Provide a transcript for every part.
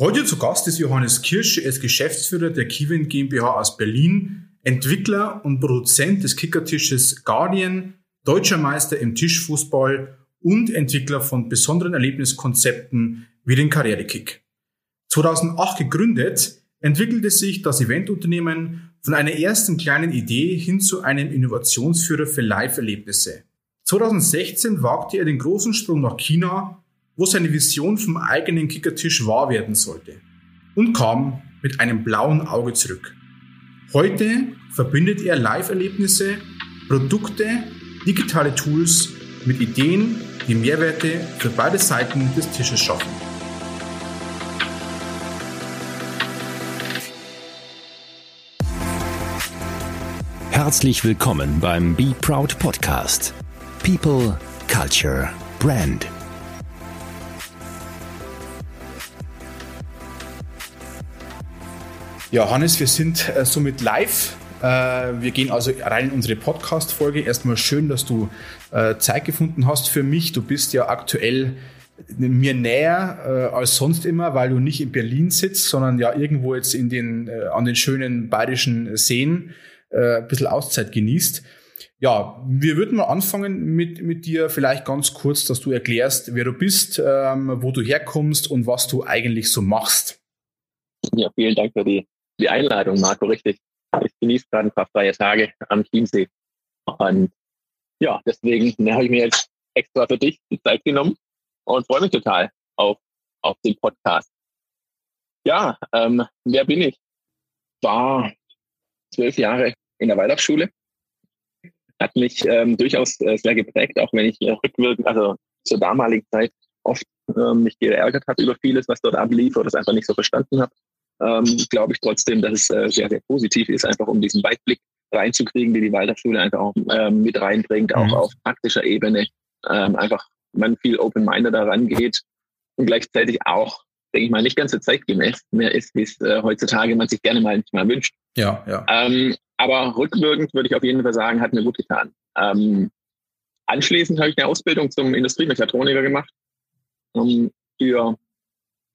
Heute zu Gast ist Johannes Kirsch, er ist Geschäftsführer der Kiwin GmbH aus Berlin, Entwickler und Produzent des Kickertisches Guardian, deutscher Meister im Tischfußball und Entwickler von besonderen Erlebniskonzepten wie den Karrierekick. 2008 gegründet, entwickelte sich das Eventunternehmen von einer ersten kleinen Idee hin zu einem Innovationsführer für Live-Erlebnisse. 2016 wagte er den großen Sprung nach China, wo seine Vision vom eigenen Kickertisch wahr werden sollte und kam mit einem blauen Auge zurück. Heute verbindet er Live-Erlebnisse, Produkte, digitale Tools mit Ideen, die Mehrwerte für beide Seiten des Tisches schaffen. Herzlich willkommen beim Be Proud Podcast. People, Culture, Brand. Ja, Hannes, wir sind äh, somit live. Äh, wir gehen also rein in unsere Podcast-Folge. Erstmal schön, dass du äh, Zeit gefunden hast für mich. Du bist ja aktuell mir näher äh, als sonst immer, weil du nicht in Berlin sitzt, sondern ja irgendwo jetzt in den, äh, an den schönen bayerischen Seen äh, ein bisschen Auszeit genießt. Ja, wir würden mal anfangen mit, mit dir vielleicht ganz kurz, dass du erklärst, wer du bist, ähm, wo du herkommst und was du eigentlich so machst. Ja, vielen Dank für die, die Einladung, Marco, richtig. Ich genieße gerade ein paar freie Tage am Chiemsee. Und ja, deswegen habe ich mir jetzt extra für dich die Zeit genommen und freue mich total auf, auf den Podcast. Ja, ähm, wer bin ich? War zwölf Jahre in der Waldorfschule. Hat mich ähm, durchaus äh, sehr geprägt, auch wenn ich äh, rückwirkend, also zur damaligen Zeit oft ähm, mich geärgert habe über vieles, was dort ablief oder es einfach nicht so verstanden habe. Ähm, glaube ich trotzdem, dass es äh, sehr, sehr positiv ist, einfach um diesen Weitblick reinzukriegen, die die Waldorfschule einfach auch ähm, mit reinbringt, auch mhm. auf praktischer Ebene. Ähm, einfach man viel open-minded da rangeht und gleichzeitig auch denke ich mal, nicht ganz so zeitgemäß mehr ist, wie es äh, heutzutage man sich gerne mal nicht mal wünscht. Ja, ja. Ähm, aber rückwirkend würde ich auf jeden Fall sagen, hat mir gut getan. Ähm, anschließend habe ich eine Ausbildung zum Industriemechatroniker gemacht um, für,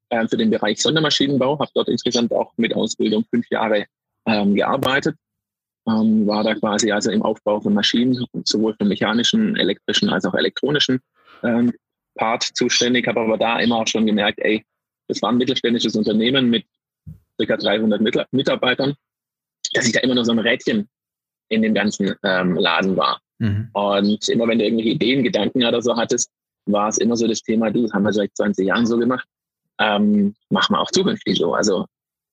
äh, für den Bereich Sondermaschinenbau, habe dort insgesamt auch mit Ausbildung fünf Jahre ähm, gearbeitet. Ähm, war da quasi also im Aufbau von Maschinen, sowohl für mechanischen, elektrischen als auch elektronischen ähm, Part zuständig, habe aber da immer auch schon gemerkt, ey, das war ein mittelständisches Unternehmen mit ca. 300 Mitarbeitern, dass ich da immer nur so ein Rädchen in dem ganzen ähm, Laden war. Mhm. Und immer wenn du irgendwelche Ideen, Gedanken oder so hattest, war es immer so das Thema, du, das haben wir seit 20 Jahren so gemacht, ähm, machen wir auch zukünftig so. Also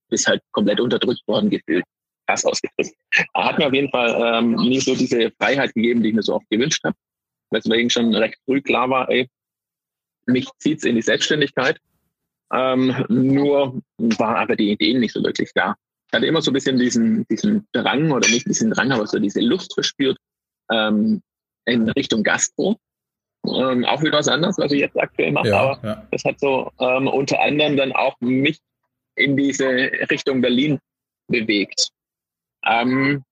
bist halt komplett unterdrückt worden gefühlt. Krass ausgedrückt. Hat mir auf jeden Fall ähm, nie so diese Freiheit gegeben, die ich mir so oft gewünscht habe. Weswegen schon recht früh klar war, ey, mich zieht's in die Selbstständigkeit. Ähm, nur war aber die Ideen nicht so wirklich da. Ich hatte immer so ein bisschen diesen, diesen Drang oder nicht diesen Drang, aber so diese Lust verspürt ähm, in Richtung Gastro. Ähm, auch wieder was anderes, was ich jetzt aktuell mache, ja, aber ja. das hat so ähm, unter anderem dann auch mich in diese Richtung Berlin bewegt. Ähm,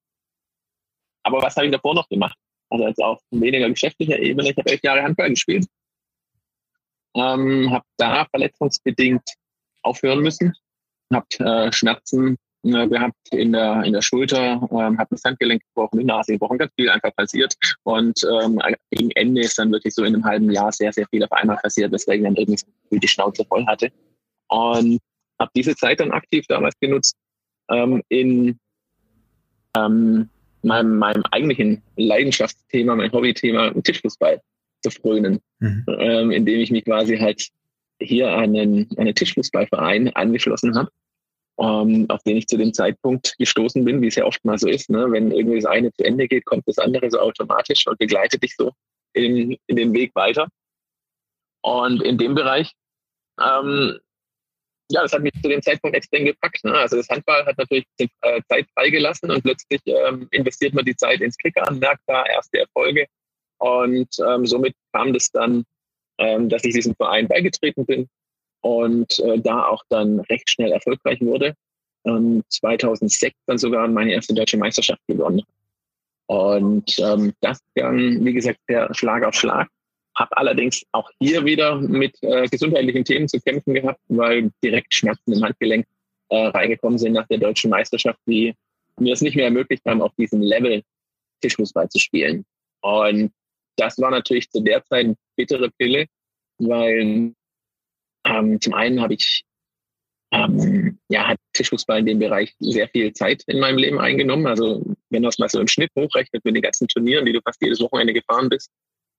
aber was habe ich davor noch gemacht? Also jetzt auf weniger geschäftlicher Ebene. Ich habe elf Jahre Handball gespielt ähm, habe da verletzungsbedingt aufhören müssen, habe äh, Schmerzen äh, gehabt in der in der Schulter, ähm, habe das Handgelenk gebrochen, die Nase gebrochen, ganz viel einfach passiert. Und ähm, gegen Ende ist dann wirklich so in einem halben Jahr sehr sehr viel auf einmal passiert, weswegen dann irgendwie die Schnauze voll hatte. Und habe diese Zeit dann aktiv damals genutzt ähm, in ähm, meinem, meinem eigentlichen Leidenschaftsthema, mein Hobbythema Tischfußball zu frönen, mhm. ähm, indem ich mich quasi halt hier an einen, einen Tischfußballverein angeschlossen habe, ähm, auf den ich zu dem Zeitpunkt gestoßen bin, wie es ja oft mal so ist. Ne? Wenn irgendwie das eine zu Ende geht, kommt das andere so automatisch und begleitet dich so in, in den Weg weiter. Und in dem Bereich, ähm, ja, das hat mich zu dem Zeitpunkt extrem gepackt. Ne? Also das Handball hat natürlich äh, Zeit freigelassen und plötzlich ähm, investiert man die Zeit ins Kickern, merkt da erste Erfolge und ähm, somit kam das dann, ähm, dass ich diesem Verein beigetreten bin und äh, da auch dann recht schnell erfolgreich wurde. Und 2006 dann sogar meine erste deutsche Meisterschaft gewonnen. Und ähm, das dann, wie gesagt, der Schlag auf Schlag. habe allerdings auch hier wieder mit äh, gesundheitlichen Themen zu kämpfen gehabt, weil direkt Schmerzen im Handgelenk äh, reingekommen sind nach der deutschen Meisterschaft, die mir es nicht mehr ermöglicht haben, auf diesem Level Tischfußball zu spielen. Und das war natürlich zu der Zeit eine bittere Pille, weil ähm, zum einen habe ich ähm, ja, hat Tischfußball in dem Bereich sehr viel Zeit in meinem Leben eingenommen. Also wenn du das mal so im Schnitt hochrechnet mit den ganzen Turnieren, die du fast jedes Wochenende gefahren bist,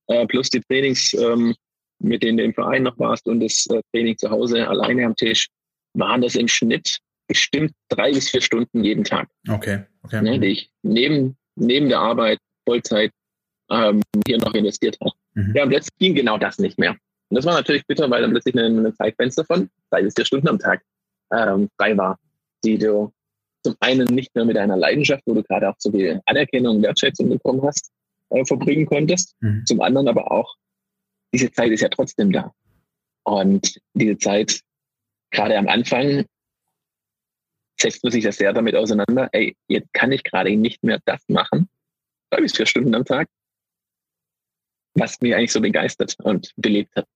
äh, plus die Trainings, ähm, mit denen du im Verein noch warst und das äh, Training zu Hause alleine am Tisch, waren das im Schnitt bestimmt drei bis vier Stunden jeden Tag. Okay, okay. Ne, die ich neben, neben der Arbeit Vollzeit ähm, hier noch investiert habe. Mhm. Ja, und jetzt ging genau das nicht mehr. Und das war natürlich bitter, weil dann plötzlich ein, ein Zeitfenster von drei bis vier Stunden am Tag ähm, frei war, die du zum einen nicht mehr mit deiner Leidenschaft, wo du gerade auch so viel Anerkennung, Wertschätzung bekommen hast, äh, verbringen konntest. Mhm. Zum anderen aber auch, diese Zeit ist ja trotzdem da. Und diese Zeit, gerade am Anfang, setzt man sich ja sehr damit auseinander, ey, jetzt kann ich gerade nicht mehr das machen, drei bis vier Stunden am Tag, was mich eigentlich so begeistert und belebt hat.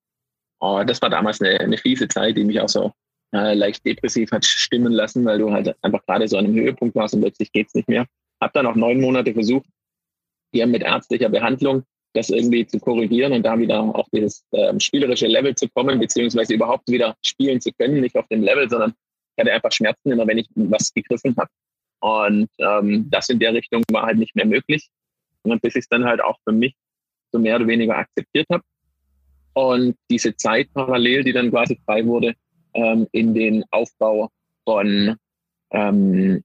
Und das war damals eine, eine fiese Zeit, die mich auch so äh, leicht depressiv hat stimmen lassen, weil du halt einfach gerade so an einem Höhepunkt warst und plötzlich geht's nicht mehr. Hab dann auch neun Monate versucht, hier mit ärztlicher Behandlung das irgendwie zu korrigieren und da wieder auf dieses äh, spielerische Level zu kommen, beziehungsweise überhaupt wieder spielen zu können, nicht auf dem Level, sondern ich hatte einfach Schmerzen immer, wenn ich was gegriffen habe. Und ähm, das in der Richtung war halt nicht mehr möglich. Und bis ich es dann halt auch für mich so mehr oder weniger akzeptiert habe. Und diese Zeit parallel, die dann quasi frei wurde, ähm, in den Aufbau von, ähm,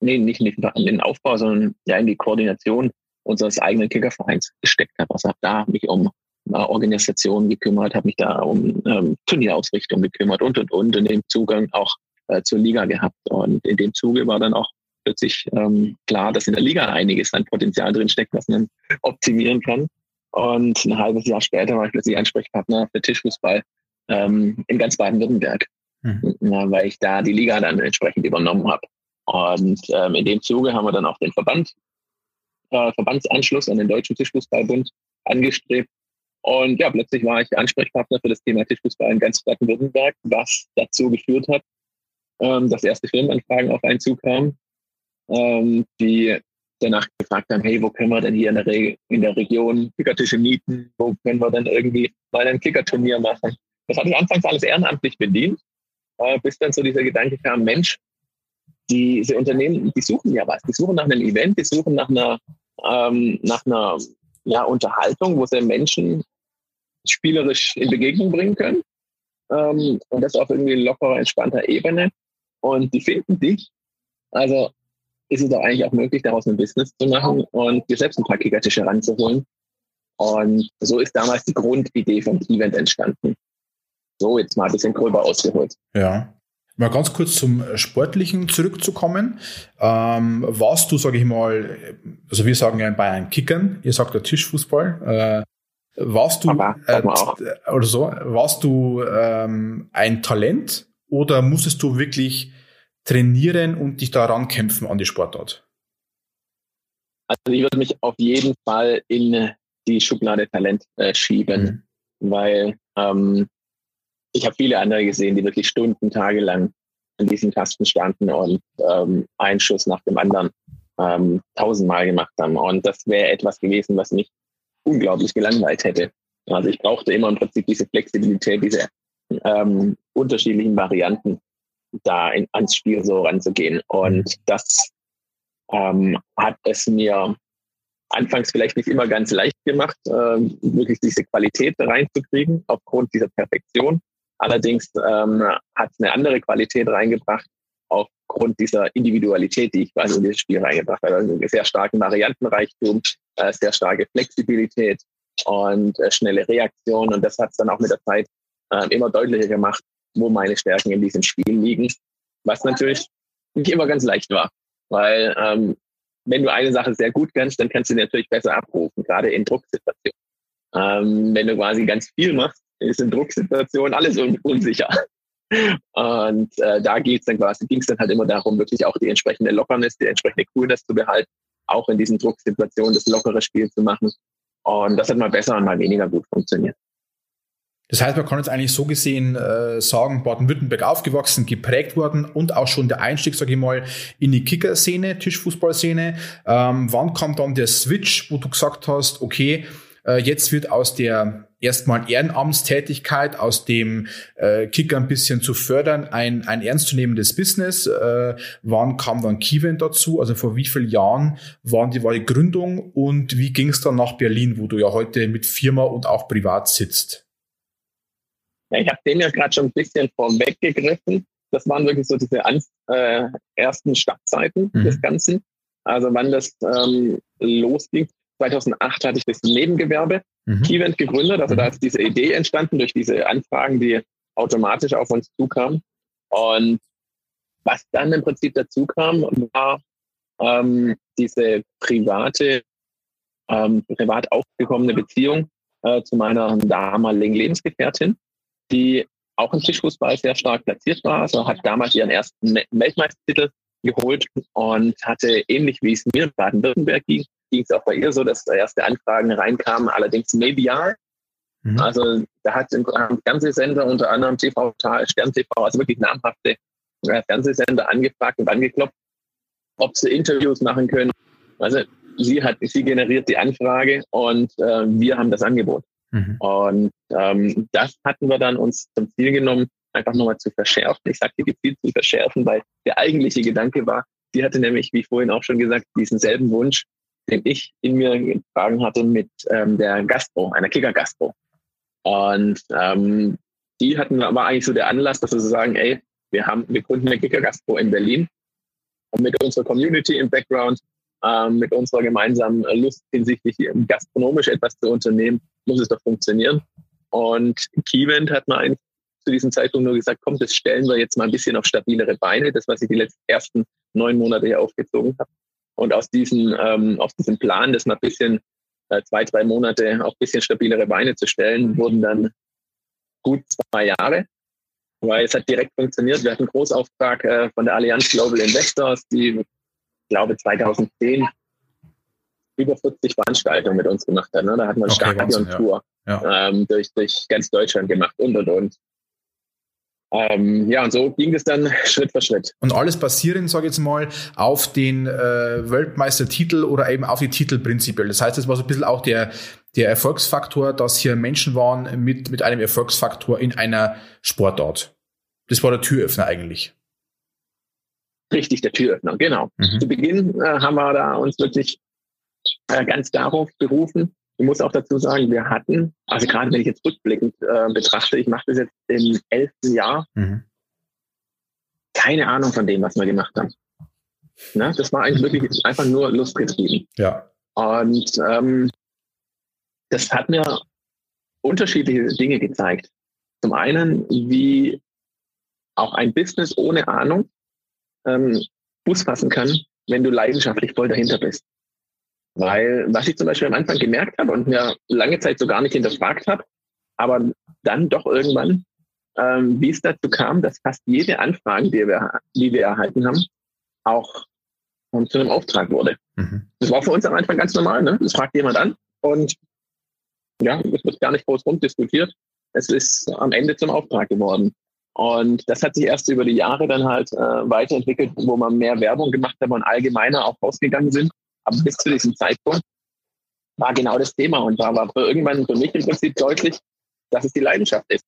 nee, nicht, nicht in den Aufbau, sondern ja in die Koordination unseres eigenen Kickervereins gesteckt habe. Also habe da mich um äh, Organisation gekümmert, habe mich da um ähm, Turnierausrichtung gekümmert und und und in dem Zugang auch äh, zur Liga gehabt. Und in dem Zuge war dann auch plötzlich ähm, klar, dass in der Liga einiges an Potenzial drin steckt, was man optimieren kann. Und ein halbes Jahr später war ich plötzlich Ansprechpartner für Tischfußball ähm, in ganz Baden-Württemberg, mhm. weil ich da die Liga dann entsprechend übernommen habe. Und ähm, in dem Zuge haben wir dann auch den Verband, äh, Verbandsanschluss an den Deutschen Tischfußballbund angestrebt. Und ja, plötzlich war ich Ansprechpartner für das Thema Tischfußball in ganz Baden-Württemberg, was dazu geführt hat, ähm, dass erste Firmenanfragen auf einen zukamen, ähm, die danach gefragt haben, hey, wo können wir denn hier in der, Re in der Region Kickertische mieten? Wo können wir denn irgendwie mal ein Kickerturnier machen? Das hatte ich anfangs alles ehrenamtlich bedient, äh, bis dann so dieser Gedanke kam, Mensch, diese Unternehmen, die suchen ja was. Die suchen nach einem Event, die suchen nach einer, ähm, nach einer ja, Unterhaltung, wo sie Menschen spielerisch in Begegnung bringen können. Ähm, und das auf irgendwie lockerer, entspannter Ebene. Und die finden dich. Also ist es doch eigentlich auch möglich, daraus ein Business zu machen und dir selbst ein paar Kickertische ranzuholen. Und so ist damals die Grundidee vom Event entstanden. So, jetzt mal ein bisschen gröber ausgeholt. Ja. Mal ganz kurz zum Sportlichen zurückzukommen. Ähm, warst du, sage ich mal, also wir sagen ja in Bayern Kickern, ihr sagt ja Tischfußball. Äh, warst du Aber, äh, oder so, warst du ähm, ein Talent oder musstest du wirklich trainieren und dich daran kämpfen an die Sportart? Also ich würde mich auf jeden Fall in die Schublade Talent äh, schieben, mhm. weil ähm, ich habe viele andere gesehen, die wirklich Stunden, Tage lang an diesen Tasten standen und ähm, einen Schuss nach dem anderen ähm, tausendmal gemacht haben. Und das wäre etwas gewesen, was mich unglaublich gelangweilt hätte. Also ich brauchte immer im Prinzip diese Flexibilität, diese ähm, unterschiedlichen Varianten, da in, ans Spiel so ranzugehen. Und das ähm, hat es mir anfangs vielleicht nicht immer ganz leicht gemacht, äh, wirklich diese Qualität reinzukriegen, aufgrund dieser Perfektion. Allerdings ähm, hat es eine andere Qualität reingebracht, aufgrund dieser Individualität, die ich quasi in dieses Spiel reingebracht habe. Also sehr starken Variantenreichtum, äh, sehr starke Flexibilität und äh, schnelle Reaktion. Und das hat es dann auch mit der Zeit äh, immer deutlicher gemacht, wo meine Stärken in diesem Spiel liegen. Was natürlich nicht immer ganz leicht war, weil ähm, wenn du eine Sache sehr gut kannst, dann kannst du sie natürlich besser abrufen, gerade in Drucksituationen. Ähm, wenn du quasi ganz viel machst, ist in Drucksituationen alles un unsicher. Und äh, da geht's dann quasi, ging es dann halt immer darum, wirklich auch die entsprechende Lockerness, die entsprechende Coolness zu behalten, auch in diesen Drucksituationen das lockere Spiel zu machen. Und das hat mal besser und mal weniger gut funktioniert. Das heißt, man kann jetzt eigentlich so gesehen äh, sagen, Baden-Württemberg aufgewachsen, geprägt worden und auch schon der Einstieg, sage ich mal, in die Kicker-Szene, Tischfußballszene. Ähm, wann kam dann der Switch, wo du gesagt hast, okay, äh, jetzt wird aus der erstmal Ehrenamtstätigkeit, aus dem äh, Kicker ein bisschen zu fördern, ein, ein ernstzunehmendes Business. Äh, wann kam dann Keyvent dazu? Also vor wie vielen Jahren waren die, war die Gründung und wie ging es dann nach Berlin, wo du ja heute mit Firma und auch privat sitzt? Ja, ich habe dem ja gerade schon ein bisschen vorweggegriffen. Das waren wirklich so diese an, äh, ersten Startzeiten mhm. des Ganzen. Also wann das ähm, losging. 2008 hatte ich das Nebengewerbe mhm. Keyvent gegründet. Also da mhm. ist diese Idee entstanden durch diese Anfragen, die automatisch auf uns zukamen. Und was dann im Prinzip dazu kam, war ähm, diese private, ähm, privat aufgekommene Beziehung äh, zu meiner damaligen Lebensgefährtin die auch im Tischfußball sehr stark platziert war. Also hat damals ihren ersten Weltmeistertitel geholt und hatte ähnlich wie es mir in Baden-Württemberg ging, ging es auch bei ihr so, dass da erste Anfragen reinkamen, allerdings maybe ja. Mhm. Also da hat ein Fernsehsender, unter anderem TV Stern TV, also wirklich namhafte äh, Fernsehsender angefragt und angeklopft, ob sie Interviews machen können. Also sie hat, sie generiert die Anfrage und äh, wir haben das Angebot. Mhm. Und ähm, das hatten wir dann uns zum Ziel genommen, einfach nochmal zu verschärfen. Ich sagte gezielt zu verschärfen, weil der eigentliche Gedanke war, sie hatte nämlich, wie vorhin auch schon gesagt, diesen selben Wunsch, den ich in mir getragen hatte mit ähm, der Gastro, einer Kicker-Gastro. Und ähm, die hatten war eigentlich so der Anlass, dass wir so sagen, ey, wir haben, wir gründen eine Kicker-Gastro in Berlin. Und mit unserer Community im Background, ähm, mit unserer gemeinsamen Lust hinsichtlich gastronomisch etwas zu unternehmen, muss es doch funktionieren. Und Keyvent hat man eigentlich zu diesem Zeitpunkt nur gesagt, komm, das stellen wir jetzt mal ein bisschen auf stabilere Beine, das, was ich die letzten ersten neun Monate hier aufgezogen habe. Und aus diesem, ähm, aus diesem Plan, das mal ein bisschen äh, zwei, drei Monate auf ein bisschen stabilere Beine zu stellen, wurden dann gut zwei Jahre, weil es hat direkt funktioniert. Wir hatten einen Großauftrag äh, von der Allianz Global Investors, die, ich glaube, 2010 über 40 Veranstaltungen mit uns gemacht hat. Ne? Da hat man okay, Stadion-Tour ja. ja. ähm, durch, durch ganz Deutschland gemacht und und und. Ähm, ja, und so ging es dann Schritt für Schritt. Und alles basierend, sage ich jetzt mal, auf den äh, Weltmeistertitel oder eben auf die Titel prinzipiell. Das heißt, das war so ein bisschen auch der, der Erfolgsfaktor, dass hier Menschen waren mit, mit einem Erfolgsfaktor in einer Sportart. Das war der Türöffner eigentlich. Richtig, der Türöffner, genau. Mhm. Zu Beginn äh, haben wir da uns wirklich äh, ganz darauf berufen. Ich muss auch dazu sagen, wir hatten, also gerade wenn ich jetzt rückblickend äh, betrachte, ich mache das jetzt im elften Jahr, mhm. keine Ahnung von dem, was wir gemacht haben. Ne? Das war eigentlich wirklich einfach nur lustgetrieben. Ja. Und ähm, das hat mir unterschiedliche Dinge gezeigt. Zum einen, wie auch ein Business ohne Ahnung ähm, Fuß fassen kann, wenn du leidenschaftlich voll dahinter bist. Weil, was ich zum Beispiel am Anfang gemerkt habe und mir lange Zeit so gar nicht hinterfragt habe, aber dann doch irgendwann, ähm, wie es dazu kam, dass fast jede Anfrage, die wir, die wir erhalten haben, auch um, zu einem Auftrag wurde. Mhm. Das war für uns am Anfang ganz normal, ne? Das fragt jemand an und ja, es wird gar nicht groß rumdiskutiert. Es ist am Ende zum Auftrag geworden. Und das hat sich erst über die Jahre dann halt äh, weiterentwickelt, wo man mehr Werbung gemacht hat und allgemeiner auch rausgegangen sind. Aber bis zu diesem Zeitpunkt war genau das Thema und da war irgendwann für mich im Prinzip deutlich, dass es die Leidenschaft ist.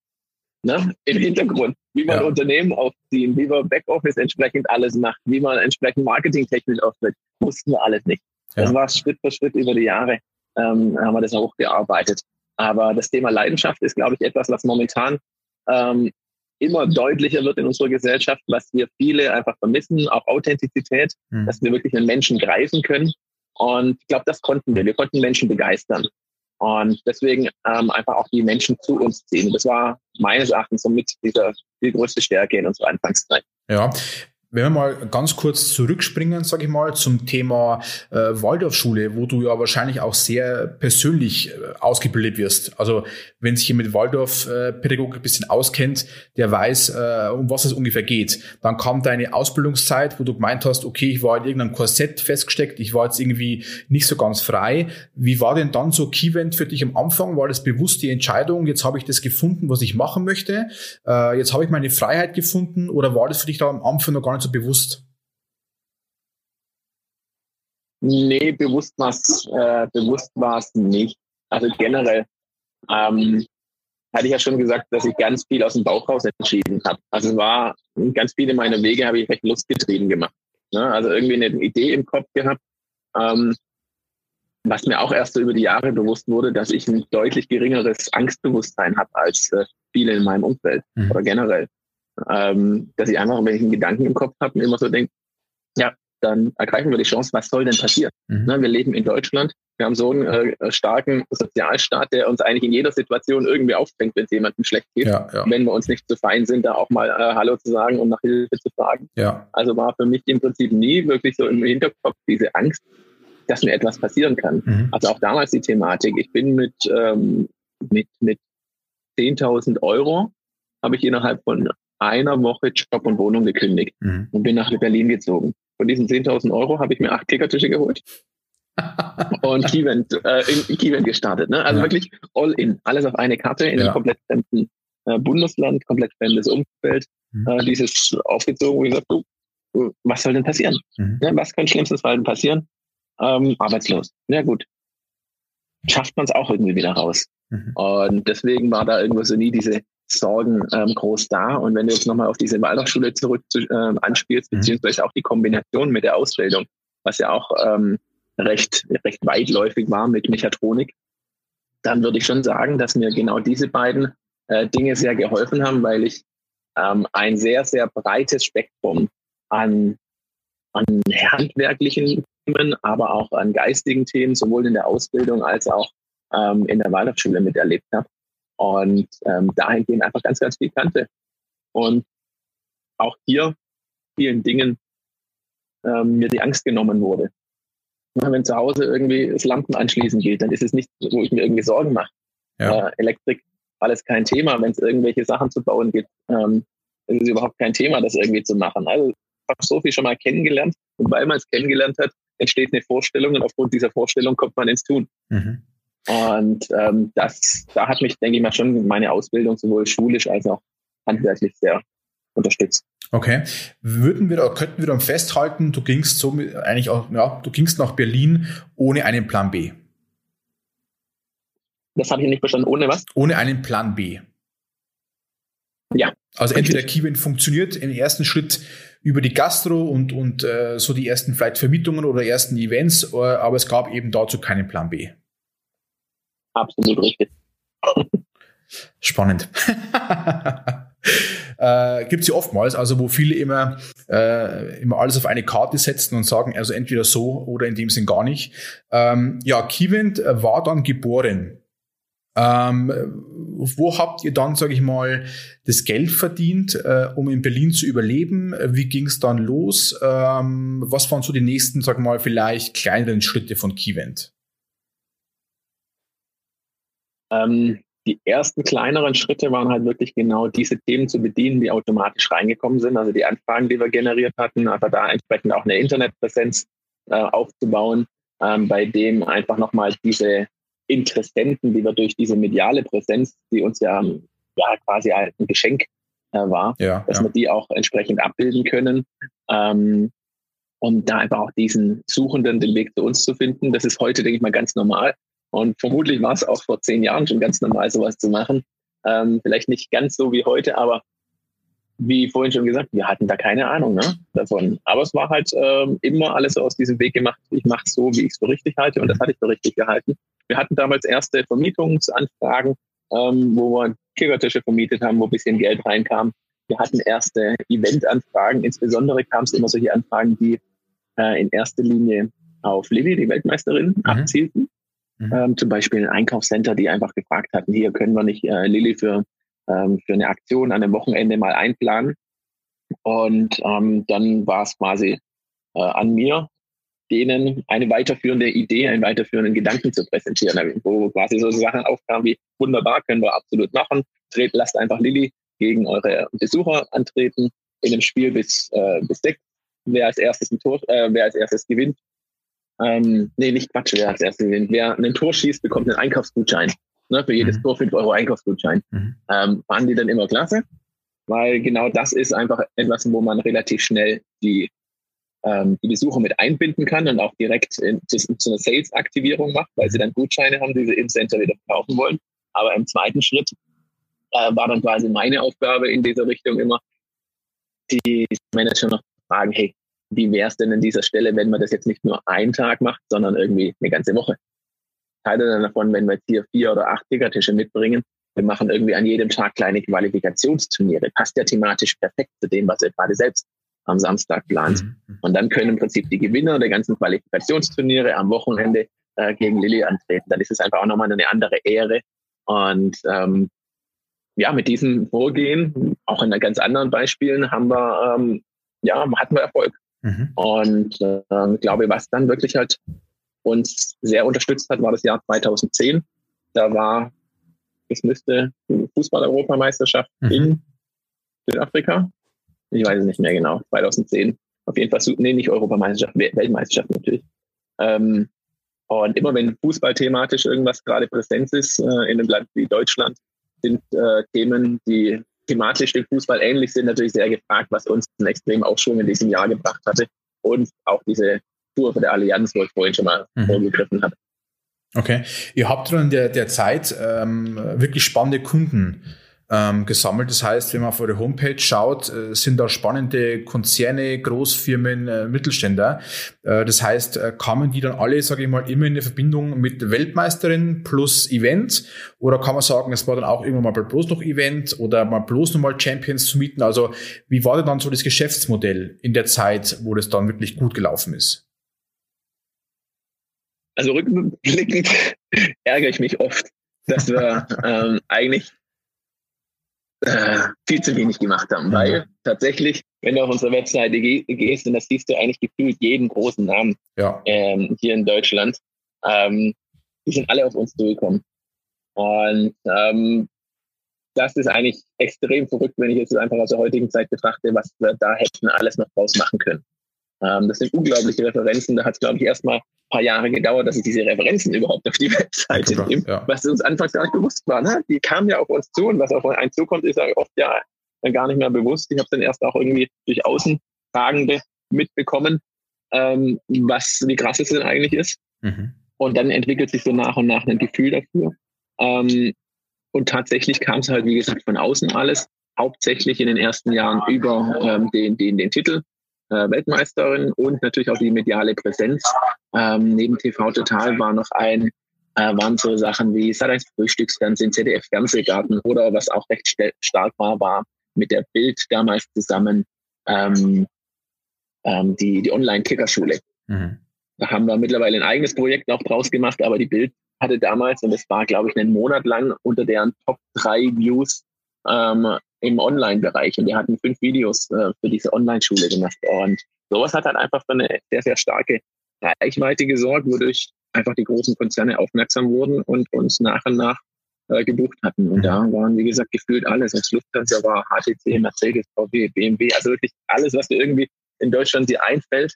Ne? Im Hintergrund, wie man ja. Unternehmen aufziehen, wie man Backoffice entsprechend alles macht, wie man entsprechend marketingtechnisch auftritt, wussten wir alles nicht. Ja. Das war Schritt für Schritt über die Jahre, ähm, haben wir das hochgearbeitet. Aber das Thema Leidenschaft ist, glaube ich, etwas, was momentan ähm, immer deutlicher wird in unserer Gesellschaft, was wir viele einfach vermissen, auch Authentizität, mhm. dass wir wirklich einen Menschen greifen können. Und ich glaube, das konnten wir. Wir konnten Menschen begeistern. Und deswegen ähm, einfach auch die Menschen zu uns ziehen. Das war meines Erachtens somit dieser viel größte Stärke in unserer Anfangszeit. Ja, Wenn wir mal ganz kurz zurückspringen, sage ich mal, zum Thema äh, Waldorfschule, wo du ja wahrscheinlich auch sehr persönlich äh, ausgebildet wirst. Also wenn sich jemand mit Waldorf-Pädagogik äh, ein bisschen auskennt, der weiß, äh, um was es ungefähr geht. Dann kam deine Ausbildungszeit, wo du gemeint hast, okay, ich war in irgendeinem Korsett festgesteckt, ich war jetzt irgendwie nicht so ganz frei. Wie war denn dann so Keyvent für dich am Anfang? War das bewusst die Entscheidung, jetzt habe ich das gefunden, was ich machen möchte, äh, jetzt habe ich meine Freiheit gefunden oder war das für dich da am Anfang noch gar nicht so bewusst? Nee, bewusst war es äh, bewusst war's nicht. Also generell ähm, hatte ich ja schon gesagt, dass ich ganz viel aus dem Bauch raus entschieden habe. Also es war ganz viele meiner Wege habe ich recht lustgetrieben gemacht. Ne? Also irgendwie eine Idee im Kopf gehabt. Ähm, was mir auch erst so über die Jahre bewusst wurde, dass ich ein deutlich geringeres Angstbewusstsein habe als äh, viele in meinem Umfeld mhm. oder generell ähm, dass ich einfach, wenn ich einen Gedanken im Kopf habe, immer so denke, ja, dann ergreifen wir die Chance, was soll denn passieren? Mhm. Ne, wir leben in Deutschland, wir haben so einen äh, starken Sozialstaat, der uns eigentlich in jeder Situation irgendwie aufbringt, wenn es jemandem schlecht geht. Ja, ja. Wenn wir uns nicht zu fein sind, da auch mal äh, Hallo zu sagen und nach Hilfe zu fragen. Ja. Also war für mich im Prinzip nie wirklich so im Hinterkopf diese Angst, dass mir etwas passieren kann. Mhm. Also auch damals die Thematik. Ich bin mit, ähm, mit, mit 10.000 Euro habe ich innerhalb von einer Woche Job und Wohnung gekündigt mhm. und bin nach Berlin gezogen. Von diesen 10.000 Euro habe ich mir acht Klickertische geholt und Keyvent, äh, in Keyvent gestartet. Ne? Also ja. wirklich all in, alles auf eine Karte in ja. einem komplett fremden äh, Bundesland, komplett fremdes Umfeld. Mhm. Äh, dieses aufgezogen, wie gesagt, du, was soll denn passieren? Mhm. Ja, was kann schlimmstes Fall passieren? Ähm, arbeitslos. Ja gut. Schafft man es auch irgendwie wieder raus. Mhm. Und deswegen war da irgendwo so nie diese Sorgen ähm, groß da. Und wenn du jetzt nochmal auf diese Waldorfschule zurück zu, ähm, anspielst, mhm. beziehungsweise auch die Kombination mit der Ausbildung, was ja auch ähm, recht, recht weitläufig war mit Mechatronik, dann würde ich schon sagen, dass mir genau diese beiden äh, Dinge sehr geholfen haben, weil ich ähm, ein sehr, sehr breites Spektrum an, an handwerklichen Themen, aber auch an geistigen Themen, sowohl in der Ausbildung als auch ähm, in der Waldorfschule miterlebt habe. Und ähm, dahingehend einfach ganz, ganz viel kannte. Und auch hier vielen Dingen ähm, mir die Angst genommen wurde. Wenn zu Hause irgendwie das Lampen anschließen geht, dann ist es nicht, wo ich mir irgendwie Sorgen mache. Ja. Äh, Elektrik, alles kein Thema. Wenn es irgendwelche Sachen zu bauen gibt, ähm, ist es überhaupt kein Thema, das irgendwie zu machen. Also ich habe so viel schon mal kennengelernt und weil man es kennengelernt hat, entsteht eine Vorstellung und aufgrund dieser Vorstellung kommt man ins Tun. Mhm. Und ähm, das, da hat mich, denke ich mal, schon meine Ausbildung sowohl schulisch als auch handwerklich sehr unterstützt. Okay. Würden wir könnten wir dann festhalten, du gingst so eigentlich auch, ja, du gingst nach Berlin ohne einen Plan B. Das habe ich nicht verstanden. Ohne was? Ohne einen Plan B. Ja. Also entweder Kiwin funktioniert im ersten Schritt über die Gastro und, und äh, so die ersten vielleicht Vermietungen oder ersten Events, äh, aber es gab eben dazu keinen Plan B. Absolut richtig. Spannend. äh, Gibt es ja oftmals, also wo viele immer, äh, immer alles auf eine Karte setzen und sagen, also entweder so oder in dem Sinn gar nicht. Ähm, ja, Kivent war dann geboren. Ähm, wo habt ihr dann, sage ich mal, das Geld verdient, äh, um in Berlin zu überleben? Wie ging es dann los? Ähm, was waren so die nächsten, sag mal, vielleicht kleineren Schritte von Kivent? Ähm, die ersten kleineren Schritte waren halt wirklich genau diese Themen zu bedienen, die automatisch reingekommen sind. Also die Anfragen, die wir generiert hatten, aber da entsprechend auch eine Internetpräsenz äh, aufzubauen, ähm, bei dem einfach nochmal diese Interessenten, die wir durch diese mediale Präsenz, die uns ja, ja quasi ein Geschenk äh, war, ja, dass ja. wir die auch entsprechend abbilden können. Ähm, und da einfach auch diesen Suchenden den Weg zu uns zu finden. Das ist heute, denke ich mal, ganz normal. Und vermutlich war es auch vor zehn Jahren schon ganz normal, sowas zu machen. Ähm, vielleicht nicht ganz so wie heute, aber wie vorhin schon gesagt, wir hatten da keine Ahnung ne, davon. Aber es war halt ähm, immer alles aus diesem Weg gemacht. Ich mache es so, wie ich es für richtig halte und das hatte ich für richtig gehalten. Wir hatten damals erste Vermietungsanfragen, ähm, wo wir Kickertische vermietet haben, wo ein bisschen Geld reinkam. Wir hatten erste Eventanfragen. Insbesondere kam es immer solche Anfragen, die äh, in erster Linie auf Lilly, die Weltmeisterin, mhm. abzielten. Mhm. Ähm, zum Beispiel ein Einkaufscenter, die einfach gefragt hatten, hier können wir nicht äh, Lilly für, ähm, für eine Aktion an einem Wochenende mal einplanen. Und ähm, dann war es quasi äh, an mir, denen eine weiterführende Idee, einen weiterführenden Gedanken zu präsentieren, wo quasi so Sachen aufkamen wie, wunderbar, können wir absolut machen, dreht, lasst einfach Lilly gegen eure Besucher antreten in einem Spiel bis, äh, bis sechs, wer als erstes ein Tor, äh, wer als erstes gewinnt. Ähm, nee, nicht Quatsch, wer als erstes gewinnt. Wer ein Tor schießt, bekommt einen Einkaufsgutschein. Ne, für jedes mhm. Tor 5 Euro Einkaufsgutschein. Mhm. Ähm, fanden die dann immer klasse, weil genau das ist einfach etwas, wo man relativ schnell die ähm, die Besucher mit einbinden kann und auch direkt in, zu, zu einer Sales-Aktivierung macht, weil sie dann Gutscheine haben, die sie im Center wieder verkaufen wollen. Aber im zweiten Schritt äh, war dann quasi meine Aufgabe in dieser Richtung immer, die Manager noch fragen, hey, wie wäre es denn an dieser Stelle, wenn man das jetzt nicht nur einen Tag macht, sondern irgendwie eine ganze Woche? Teile dann davon, wenn wir jetzt hier vier oder acht Tickertische mitbringen, wir machen irgendwie an jedem Tag kleine Qualifikationsturniere. Passt ja thematisch perfekt zu dem, was ihr gerade selbst am Samstag plant. Mhm. Und dann können im Prinzip die Gewinner der ganzen Qualifikationsturniere am Wochenende äh, gegen Lilly antreten. Dann ist es einfach auch nochmal eine andere Ehre. Und ähm, ja, mit diesem Vorgehen, auch in ganz anderen Beispielen, haben wir, ähm, ja, hatten wir Erfolg. Mhm. Und äh, glaube, was dann wirklich halt uns sehr unterstützt hat, war das Jahr 2010. Da war, es müsste Fußball-Europameisterschaft mhm. in Südafrika ich weiß es nicht mehr genau, 2010. Auf jeden Fall, nee, nicht Europameisterschaft, Weltmeisterschaft natürlich. Ähm, und immer wenn Fußball thematisch irgendwas gerade präsent ist äh, in einem Land wie Deutschland, sind äh, Themen, die thematisch dem Fußball ähnlich sind, natürlich sehr gefragt, was uns einen extremen Aufschwung in diesem Jahr gebracht hatte. Und auch diese Tour der Allianz, wo ich vorhin schon mal mhm. vorgegriffen habe. Okay. Ihr habt in der, der Zeit ähm, wirklich spannende Kunden ähm, gesammelt. Das heißt, wenn man auf eure Homepage schaut, äh, sind da spannende Konzerne, Großfirmen, äh, Mittelständler. Äh, das heißt, äh, kamen die dann alle, sage ich mal, immer in eine Verbindung mit Weltmeisterin plus Event? Oder kann man sagen, es war dann auch irgendwann mal bloß noch Event oder mal bloß noch mal Champions zu mieten? Also wie war denn dann so das Geschäftsmodell in der Zeit, wo das dann wirklich gut gelaufen ist? Also rückblickend ärgere ich mich oft, dass wir ähm, eigentlich äh, viel zu wenig gemacht haben, weil tatsächlich, wenn du auf unsere Webseite gehst, und das siehst du eigentlich gefühlt jeden großen Namen ja. ähm, hier in Deutschland, ähm, die sind alle auf uns zugekommen. Und ähm, das ist eigentlich extrem verrückt, wenn ich jetzt einfach aus der heutigen Zeit betrachte, was wir da hätten alles noch draus machen können. Ähm, das sind unglaubliche Referenzen. Da hat es, glaube ich, erstmal paar Jahre gedauert, dass es diese Referenzen überhaupt auf die Webseite ja, nimmt, ja. was uns anfangs gar nicht bewusst war. Ne? Die kamen ja auf uns zu und was auf einen zukommt, ist ja oft ja dann gar nicht mehr bewusst. Ich habe dann erst auch irgendwie durch Außentragende mitbekommen, ähm, was wie krass es denn eigentlich ist. Mhm. Und dann entwickelt sich so nach und nach ein Gefühl dafür. Ähm, und tatsächlich kam es halt, wie gesagt, von außen alles, hauptsächlich in den ersten Jahren über ähm, den, den, den Titel Weltmeisterin und natürlich auch die mediale Präsenz. Ähm, neben TV Total war noch ein, äh, waren so Sachen wie Sat1 Frühstücksfernsehen, ZDF Fernsehgarten oder was auch recht stark war, war mit der Bild damals zusammen ähm, ähm, die, die Online-Kickerschule. Mhm. Da haben wir mittlerweile ein eigenes Projekt auch draus gemacht, aber die Bild hatte damals, und es war, glaube ich, einen Monat lang unter deren Top 3 Views ähm, im Online-Bereich und wir hatten fünf Videos äh, für diese Online-Schule gemacht. Und sowas hat halt einfach für eine sehr, sehr starke Reichweite gesorgt, wodurch einfach die großen Konzerne aufmerksam wurden und uns nach und nach äh, gebucht hatten. Und da waren, wie gesagt, gefühlt alles. Das Lufthansa war HTC, Mercedes, VW, BMW, also wirklich alles, was dir irgendwie in Deutschland dir einfällt,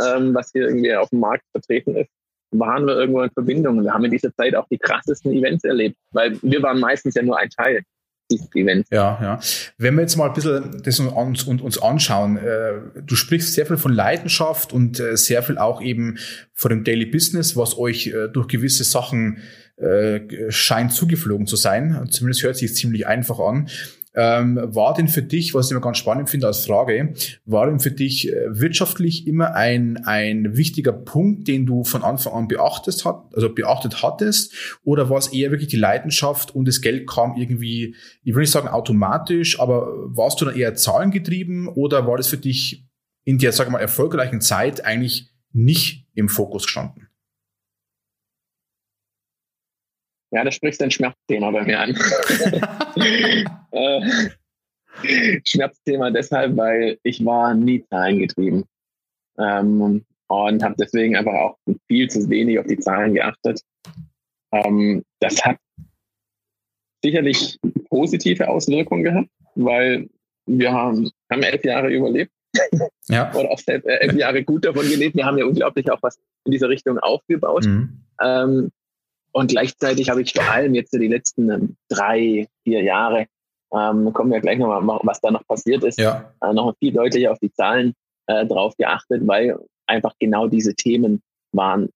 ähm, was hier irgendwie auf dem Markt vertreten ist, waren wir irgendwo in Verbindung. Wir haben in dieser Zeit auch die krassesten Events erlebt, weil wir waren meistens ja nur ein Teil. Event. Ja, ja. Wenn wir jetzt mal ein bisschen das uns, uns anschauen, äh, du sprichst sehr viel von Leidenschaft und äh, sehr viel auch eben von dem Daily Business, was euch äh, durch gewisse Sachen scheint zugeflogen zu sein. Zumindest hört sich ziemlich einfach an. Ähm, war denn für dich, was ich immer ganz spannend finde als Frage, war denn für dich äh, wirtschaftlich immer ein, ein wichtiger Punkt, den du von Anfang an beachtet hat, also beachtet hattest? Oder war es eher wirklich die Leidenschaft und das Geld kam irgendwie, ich will nicht sagen automatisch, aber warst du dann eher zahlengetrieben oder war das für dich in der, sag mal, erfolgreichen Zeit eigentlich nicht im Fokus gestanden? Ja, das sprichst ein Schmerzthema bei mir an. äh, Schmerzthema deshalb, weil ich war nie zahlengetrieben. Ähm, und habe deswegen einfach auch viel zu wenig auf die Zahlen geachtet. Ähm, das hat sicherlich positive Auswirkungen gehabt, weil wir haben, haben elf Jahre überlebt. Ja. Oder auch elf, elf Jahre gut davon gelebt. Wir haben ja unglaublich auch was in dieser Richtung aufgebaut. Mhm. Ähm, und gleichzeitig habe ich vor allem jetzt so die letzten ähm, drei, vier Jahre, ähm, kommen wir gleich nochmal, was da noch passiert ist, ja. äh, noch viel deutlicher auf die Zahlen äh, drauf geachtet, weil einfach genau diese Themen waren.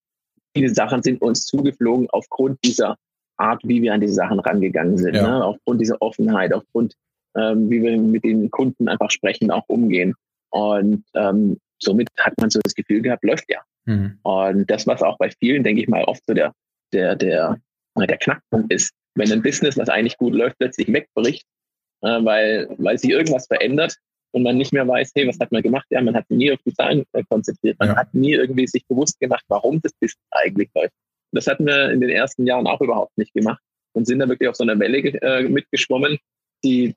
Viele Sachen sind uns zugeflogen aufgrund dieser Art, wie wir an diese Sachen rangegangen sind, ja. ne? aufgrund dieser Offenheit, aufgrund, ähm, wie wir mit den Kunden einfach sprechen, auch umgehen. Und ähm, somit hat man so das Gefühl gehabt, läuft ja. Mhm. Und das, was auch bei vielen, denke ich mal, oft so der, der, der, der Knackpunkt ist, wenn ein Business, was eigentlich gut läuft, plötzlich wegbricht, äh, weil, weil sich irgendwas verändert und man nicht mehr weiß, hey, was hat man gemacht? Ja, man hat nie auf die Zahlen äh, konzentriert. Man ja. hat nie irgendwie sich bewusst gemacht, warum das Business eigentlich läuft. Das hatten wir in den ersten Jahren auch überhaupt nicht gemacht und sind da wirklich auf so einer Welle äh, mitgeschwommen, die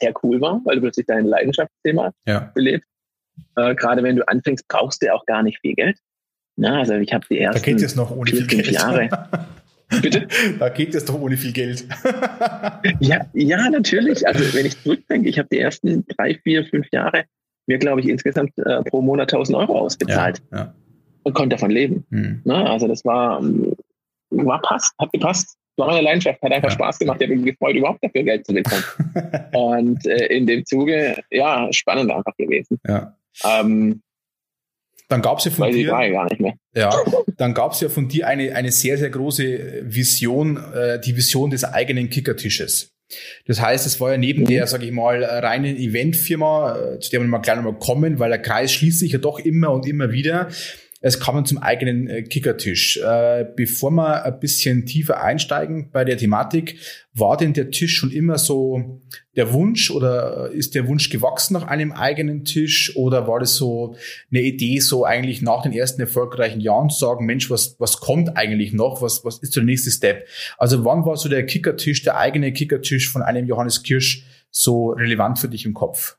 sehr cool war, weil du plötzlich dein Leidenschaftsthema ja. belebst. Äh, Gerade wenn du anfängst, brauchst du auch gar nicht viel Geld. Na, also ich habe die ersten da geht es noch ohne vier, viel Geld. Jahre. Bitte? Da geht es doch ohne viel Geld. ja, ja, natürlich. Also wenn ich zurückdenke, ich habe die ersten drei, vier, fünf Jahre mir, glaube ich, insgesamt äh, pro Monat 1000 Euro ausbezahlt. Ja, ja. Und konnte davon leben. Hm. Na, also das war, war passt, hat gepasst. War meine Leidenschaft, hat einfach ja. Spaß gemacht. Ich habe mich gefreut, überhaupt dafür Geld zu bekommen. Und äh, in dem Zuge, ja, spannend einfach gewesen. Ja. Ähm, dann gab es ja von dir, ja, dann gab es ja von dir eine, eine sehr, sehr große Vision, äh, die Vision des eigenen Kickertisches. Das heißt, es war ja neben mhm. der, sage ich mal, reinen Eventfirma, äh, zu der wir mal gleich nochmal kommen, weil der Kreis schließt sich ja doch immer und immer wieder. Es kam zum eigenen äh, Kickertisch. Äh, bevor wir ein bisschen tiefer einsteigen bei der Thematik, war denn der Tisch schon immer so der Wunsch oder ist der Wunsch gewachsen nach einem eigenen Tisch oder war das so eine Idee, so eigentlich nach den ersten erfolgreichen Jahren zu sagen, Mensch, was, was kommt eigentlich noch? Was, was ist der nächste Step? Also wann war so der Kickertisch, der eigene Kickertisch von einem Johannes Kirsch so relevant für dich im Kopf?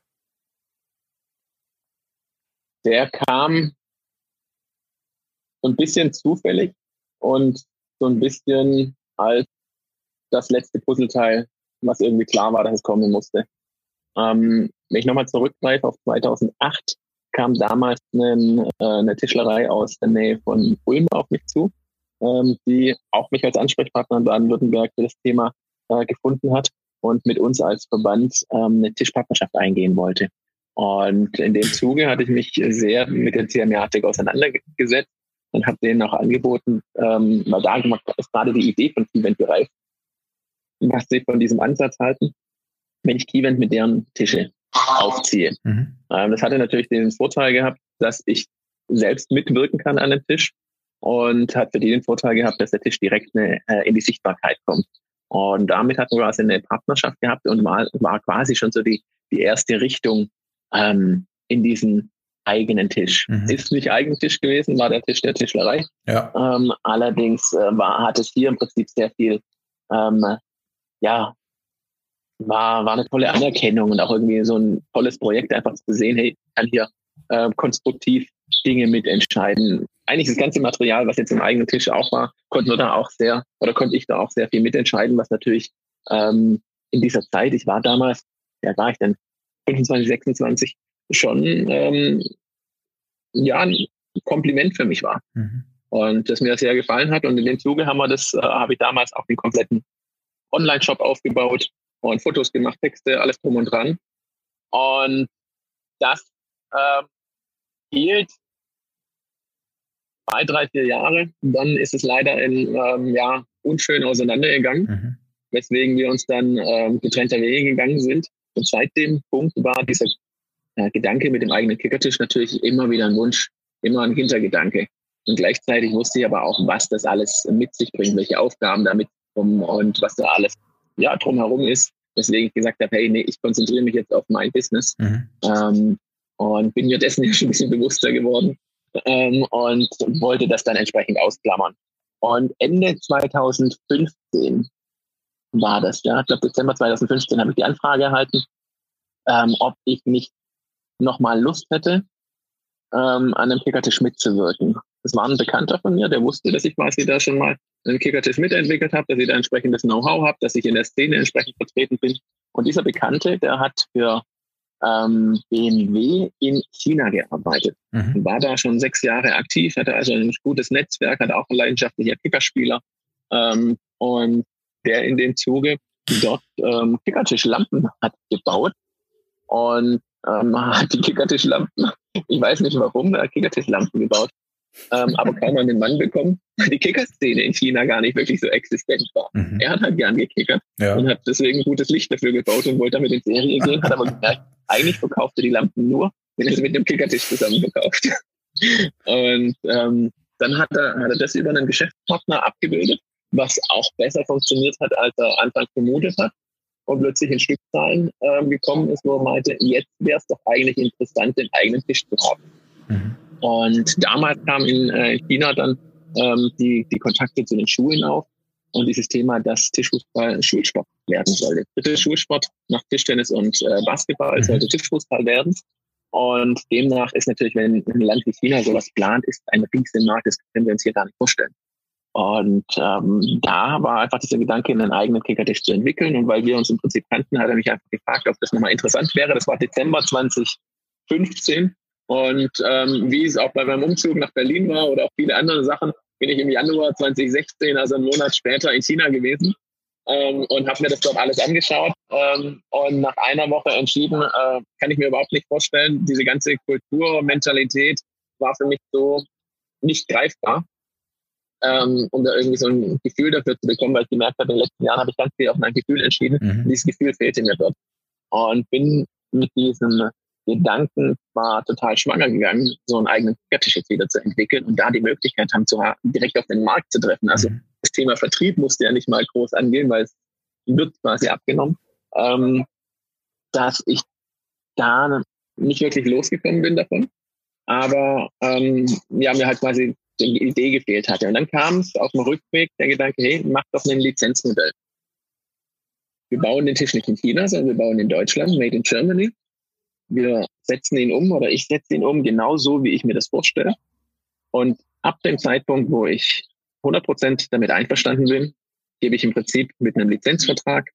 Der kam ein bisschen zufällig und so ein bisschen als das letzte Puzzleteil, was irgendwie klar war, dass es kommen musste. Ähm, wenn ich nochmal zurückgreife auf 2008, kam damals eine, äh, eine Tischlerei aus der Nähe von Ulm auf mich zu, ähm, die auch mich als Ansprechpartner in Baden-Württemberg für das Thema äh, gefunden hat und mit uns als Verband ähm, eine Tischpartnerschaft eingehen wollte. Und in dem Zuge hatte ich mich sehr mit der Thematik auseinandergesetzt und habe denen auch angeboten, ähm, weil da ist gerade die Idee von Keyvent gereift, was sie von diesem Ansatz halten, wenn ich Keyvent mit deren Tische aufziehe. Mhm. Ähm, das hatte natürlich den Vorteil gehabt, dass ich selbst mitwirken kann an dem Tisch und hat für die den Vorteil gehabt, dass der Tisch direkt eine, äh, in die Sichtbarkeit kommt. Und damit hatten wir quasi eine Partnerschaft gehabt und war, war quasi schon so die, die erste Richtung ähm, in diesen eigenen Tisch. Mhm. Ist nicht eigen Tisch gewesen, war der Tisch der Tischlerei. Ja. Ähm, allerdings äh, war, hat es hier im Prinzip sehr viel, ähm, ja, war, war eine tolle Anerkennung und auch irgendwie so ein tolles Projekt, einfach zu sehen, hey, ich kann hier äh, konstruktiv Dinge mitentscheiden. Eigentlich das ganze Material, was jetzt im eigenen Tisch auch war, konnten wir da auch sehr, oder konnte ich da auch sehr viel mitentscheiden, was natürlich ähm, in dieser Zeit, ich war damals, ja war ich denn, 25, 26, schon ähm, ja ein Kompliment für mich war. Mhm. Und das mir sehr gefallen hat. Und in dem Zuge haben wir das, äh, habe ich damals auch den kompletten Online-Shop aufgebaut und Fotos gemacht, Texte, alles drum und dran. Und das äh, hielt zwei, drei, vier Jahre. Dann ist es leider in ähm, ja, unschön auseinandergegangen, mhm. weswegen wir uns dann ähm, getrennter Wege gegangen sind. Und seit dem Punkt war dieser äh, Gedanke mit dem eigenen Kickertisch natürlich immer wieder ein Wunsch, immer ein Hintergedanke. Und gleichzeitig wusste ich aber auch, was das alles mit sich bringt, welche Aufgaben damit kommen und was da alles ja, drumherum ist. Deswegen ich gesagt habe, hey, nee, ich konzentriere mich jetzt auf mein Business. Mhm. Ähm, und bin mir dessen ja schon ein bisschen bewusster geworden ähm, und wollte das dann entsprechend ausklammern. Und Ende 2015 war das, ja, ich glaube Dezember 2015 habe ich die Anfrage erhalten ähm, ob ich nicht nochmal Lust hätte, ähm, an einem Kickertisch mitzuwirken. Das war ein Bekannter von mir, der wusste, dass ich quasi da schon mal einen Kickertisch mitentwickelt habe, dass ich da entsprechendes Know-how habe, dass ich in der Szene entsprechend vertreten bin. Und dieser Bekannte, der hat für ähm, BMW in China gearbeitet. Mhm. War da schon sechs Jahre aktiv, hatte also ein gutes Netzwerk, hat auch ein leidenschaftlicher Kickerspieler. Ähm, und der in dem Zuge dort ähm, Kickertischlampen hat gebaut und ähm, hat die Kickertischlampen, ich weiß nicht warum, er hat Kickertischlampen gebaut, ähm, aber kaum an den Mann bekommen, weil die Kickerszene in China gar nicht wirklich so existent war. Mhm. Er hat halt gern gekickert ja. und hat deswegen gutes Licht dafür gebaut und wollte damit in Serie gehen, hat aber gemerkt, eigentlich verkaufte die Lampen nur, wenn er sie mit dem Kickertisch zusammen verkauft. und ähm, dann hat er, hat er das über einen Geschäftspartner abgebildet, was auch besser funktioniert hat, als er anfangs vermutet hat und plötzlich in Stückzahlen ähm, gekommen ist, wo er meinte, jetzt wäre es doch eigentlich interessant, den eigenen Tisch zu haben. Mhm. Und damals kam in äh, China dann ähm, die, die Kontakte zu den Schulen auf und dieses Thema, dass Tischfußball Schulsport werden sollte. Dritte Schulsport nach Tischtennis und äh, Basketball mhm. sollte Tischfußball werden. Und demnach ist natürlich, wenn ein Land wie China sowas plant, ist ein Riesenmarkt, das können wir uns hier gar nicht vorstellen. Und ähm, da war einfach dieser Gedanke, einen eigenen Kickertisch zu entwickeln. Und weil wir uns im Prinzip kannten, hat er mich einfach gefragt, ob das nochmal interessant wäre. Das war Dezember 2015. Und ähm, wie es auch bei meinem Umzug nach Berlin war oder auch viele andere Sachen, bin ich im Januar 2016, also einen Monat später, in China gewesen ähm, und habe mir das dort alles angeschaut ähm, und nach einer Woche entschieden, äh, kann ich mir überhaupt nicht vorstellen, diese ganze Kulturmentalität war für mich so nicht greifbar, ähm, um da irgendwie so ein Gefühl dafür zu bekommen, weil ich gemerkt habe, in den letzten Jahren habe ich ganz viel auf mein Gefühl entschieden. Mhm. Dieses Gefühl fehlte mir dort. Und bin mit diesem Gedanken war total schwanger gegangen, so einen eigenen Fetisch jetzt wieder zu entwickeln und da die Möglichkeit haben, zu haben, direkt auf den Markt zu treffen. Also mhm. das Thema Vertrieb musste ja nicht mal groß angehen, weil es wird quasi abgenommen, ähm, dass ich da nicht wirklich losgekommen bin davon, aber ähm, ja, mir halt quasi die Idee gefehlt hatte. Und dann kam es auf dem Rückweg der Gedanke, hey, mach doch ein Lizenzmodell. Wir bauen den Tisch nicht in China, sondern wir bauen in Deutschland, made in Germany wir setzen ihn um oder ich setze ihn um, genau so, wie ich mir das vorstelle. Und ab dem Zeitpunkt, wo ich 100% damit einverstanden bin, gebe ich im Prinzip mit einem Lizenzvertrag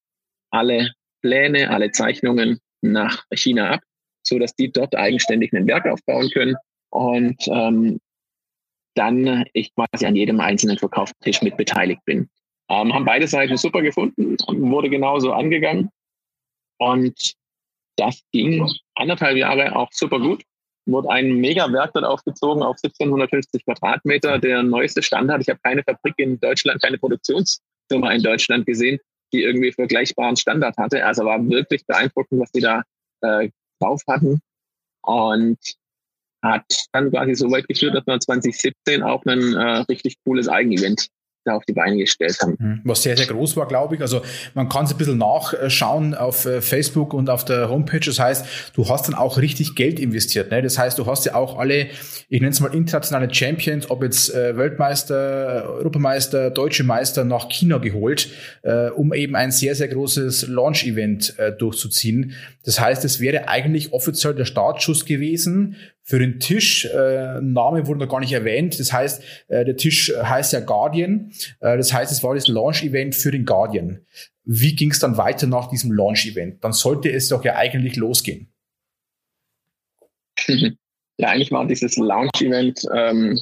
alle Pläne, alle Zeichnungen nach China ab, so dass die dort eigenständig ein Werk aufbauen können und ähm, dann ich quasi an jedem einzelnen Verkaufstisch mit beteiligt bin. Ähm, haben beide Seiten super gefunden und wurde genauso angegangen. Und das ging anderthalb Jahre auch super gut. Wurde ein Mega-Werk dort aufgezogen auf 1750 Quadratmeter, der neueste Standard. Ich habe keine Fabrik in Deutschland, keine Produktionsfirma in Deutschland gesehen, die irgendwie vergleichbaren Standard hatte. Also war wirklich beeindruckend, was die da äh, drauf hatten. Und hat dann quasi so weit geführt, dass wir 2017 auch ein äh, richtig cooles Eigenevent da auf die Beine gestellt haben. Mhm. Was sehr, sehr groß war, glaube ich. Also man kann es ein bisschen nachschauen auf äh, Facebook und auf der Homepage. Das heißt, du hast dann auch richtig Geld investiert. Ne? Das heißt, du hast ja auch alle, ich nenne es mal internationale Champions, ob jetzt äh, Weltmeister, Europameister, Deutsche Meister nach China geholt, äh, um eben ein sehr, sehr großes Launch-Event äh, durchzuziehen. Das heißt, es wäre eigentlich offiziell der Startschuss gewesen für den Tisch. Äh, Name wurde noch gar nicht erwähnt. Das heißt, äh, der Tisch heißt ja Guardian. Äh, das heißt, es war das Launch-Event für den Guardian. Wie ging es dann weiter nach diesem Launch-Event? Dann sollte es doch ja eigentlich losgehen. Ja, eigentlich war dieses Launch-Event ähm,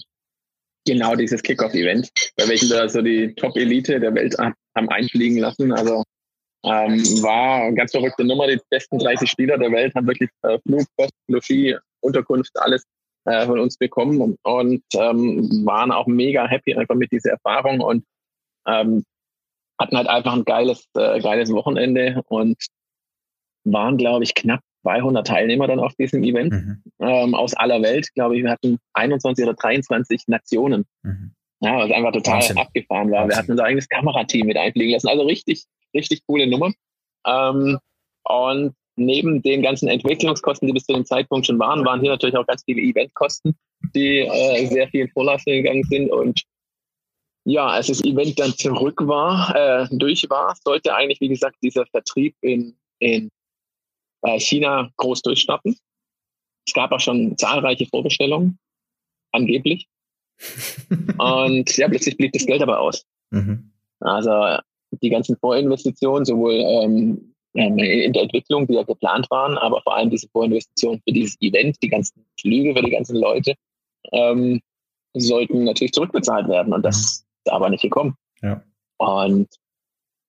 genau dieses Kickoff-Event, bei welchem wir so die Top-Elite der Welt haben einfliegen lassen. Also ähm, war eine ganz verrückte Nummer. Die besten 30 Spieler der Welt haben wirklich äh, Flug, Post, Logis, Unterkunft, alles äh, von uns bekommen und, und ähm, waren auch mega happy einfach mit dieser Erfahrung und ähm, hatten halt einfach ein geiles, äh, geiles Wochenende und waren, glaube ich, knapp 200 Teilnehmer dann auf diesem Event mhm. ähm, aus aller Welt. Glaube ich, wir hatten 21 oder 23 Nationen. Mhm. Ja, was einfach total Wahnsinn. abgefahren war. Wahnsinn. Wir hatten unser eigenes Kamerateam mit einfliegen lassen. Also richtig, richtig coole Nummer. Ähm, und neben den ganzen Entwicklungskosten, die bis zu dem Zeitpunkt schon waren, waren hier natürlich auch ganz viele Eventkosten, die äh, sehr viel in Vorleistung gegangen sind. Und ja, als das Event dann zurück war, äh, durch war, sollte eigentlich, wie gesagt, dieser Vertrieb in, in äh, China groß durchstarten. Es gab auch schon zahlreiche Vorbestellungen, angeblich. Und ja, plötzlich blieb das Geld aber aus. Mhm. Also die ganzen Vorinvestitionen, sowohl ähm, in der Entwicklung, die ja geplant waren, aber vor allem diese Vorinvestitionen für dieses Event, die ganzen Flüge für die ganzen Leute, ähm, sollten natürlich zurückbezahlt werden. Und das mhm. ist aber nicht gekommen. Ja. Und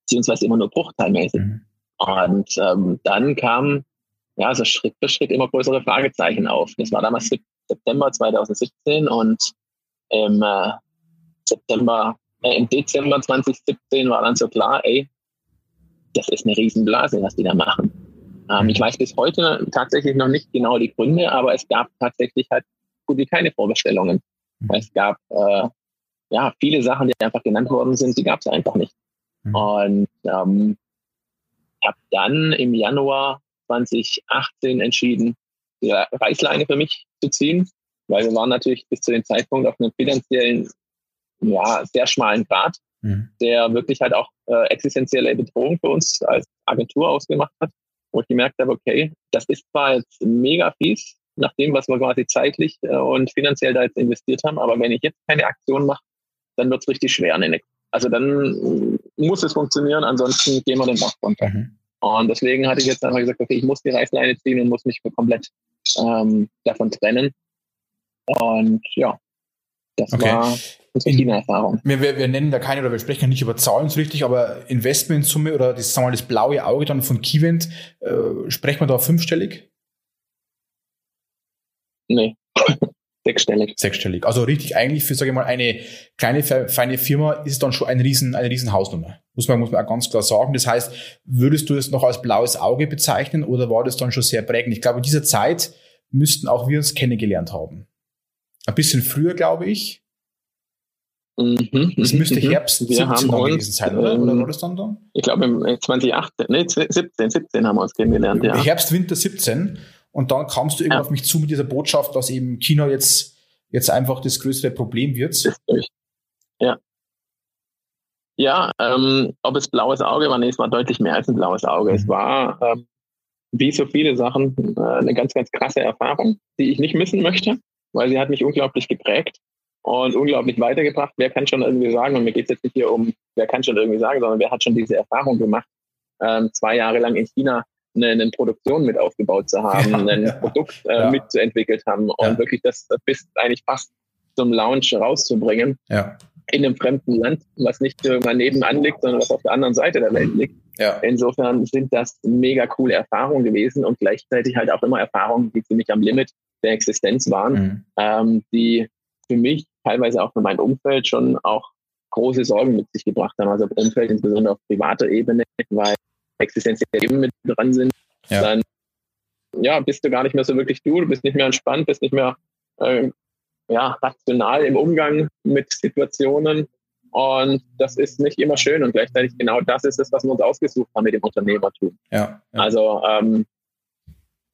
beziehungsweise immer nur bruchteilmäßig. Mhm. Und ähm, dann kam ja so Schritt für Schritt immer größere Fragezeichen auf. Das war damals September 2017 und im äh, September, äh, im Dezember 2017 war dann so klar, ey, das ist eine Riesenblase, was die da machen. Ähm, ich weiß bis heute tatsächlich noch nicht genau die Gründe, aber es gab tatsächlich halt gut wie keine Vorbestellungen. Mhm. Es gab äh, ja viele Sachen, die einfach genannt worden sind, die gab es einfach nicht. Mhm. Und ähm, habe dann im Januar 2018 entschieden, die Reißleine für mich zu ziehen, weil wir waren natürlich bis zu dem Zeitpunkt auf einem finanziellen, ja, sehr schmalen Grad, mhm. der wirklich halt auch äh, existenzielle Bedrohung für uns als Agentur ausgemacht hat, wo ich gemerkt habe, okay, das ist zwar jetzt mega fies, nach dem, was wir quasi zeitlich äh, und finanziell da jetzt investiert haben, aber wenn ich jetzt keine Aktion mache, dann wird es richtig schwer. Also dann muss es funktionieren, ansonsten gehen wir den Bach runter. Mhm. Und deswegen hatte ich jetzt einfach gesagt, okay, ich muss die Reißleine ziehen und muss mich komplett ähm, davon trennen. Und ja, das okay. war unsere China-Erfahrung. Wir, wir, nennen da keine oder wir sprechen nicht über Zahlen so richtig, aber Investmentsumme oder das, sagen wir mal, das blaue Auge dann von Keyvent, äh, sprechen wir da fünfstellig? Nee. Sechsstellig. Sechsstellig. Also richtig, eigentlich für, sage ich mal, eine kleine, feine Firma ist es dann schon eine riesen, eine riesen Hausnummer. Muss man, muss man auch ganz klar sagen. Das heißt, würdest du es noch als blaues Auge bezeichnen oder war das dann schon sehr prägend? Ich glaube, in dieser Zeit müssten auch wir uns kennengelernt haben. Ein bisschen früher, glaube ich. Mhm, das müsste mhm. Herbst wir 17 haben uns, gewesen sein, oder? oder war das dann da? Ich glaube, im 2018, nee, 17, 17 haben wir uns kennengelernt, ja. Herbst, Winter 17. Und dann kamst du irgendwann ja. auf mich zu mit dieser Botschaft, dass eben China jetzt, jetzt einfach das größere Problem wird. Ja. Ja, ähm, ob es blaues Auge war, nee, es war deutlich mehr als ein blaues Auge. Mhm. Es war, ähm, wie so viele Sachen, äh, eine ganz, ganz krasse Erfahrung, die ich nicht missen möchte, weil sie hat mich unglaublich geprägt und unglaublich weitergebracht. Wer kann schon irgendwie sagen, und mir geht es jetzt nicht hier um, wer kann schon irgendwie sagen, sondern wer hat schon diese Erfahrung gemacht, ähm, zwei Jahre lang in China eine, eine Produktion mit aufgebaut zu haben, ja, ein ja, Produkt äh, ja. mitzuentwickelt haben und wirklich das bis eigentlich fast zum Launch rauszubringen in einem fremden Land, was nicht mal nebenan liegt, sondern was auf der anderen Seite der Welt liegt. Insofern sind das mega coole Erfahrungen gewesen und gleichzeitig halt auch immer Erfahrungen, die ziemlich am Limit der Existenz waren, mhm. ähm, die für mich teilweise auch für mein Umfeld schon auch große Sorgen mit sich gebracht haben. Also Umfeld insbesondere auf privater Ebene, weil existenzielle Themen mit dran sind, ja. dann ja, bist du gar nicht mehr so wirklich du, du bist nicht mehr entspannt, bist nicht mehr äh, ja, rational im Umgang mit Situationen. Und das ist nicht immer schön. Und gleichzeitig genau das ist es, was wir uns ausgesucht haben mit dem Unternehmertum. Ja, ja. Also ähm,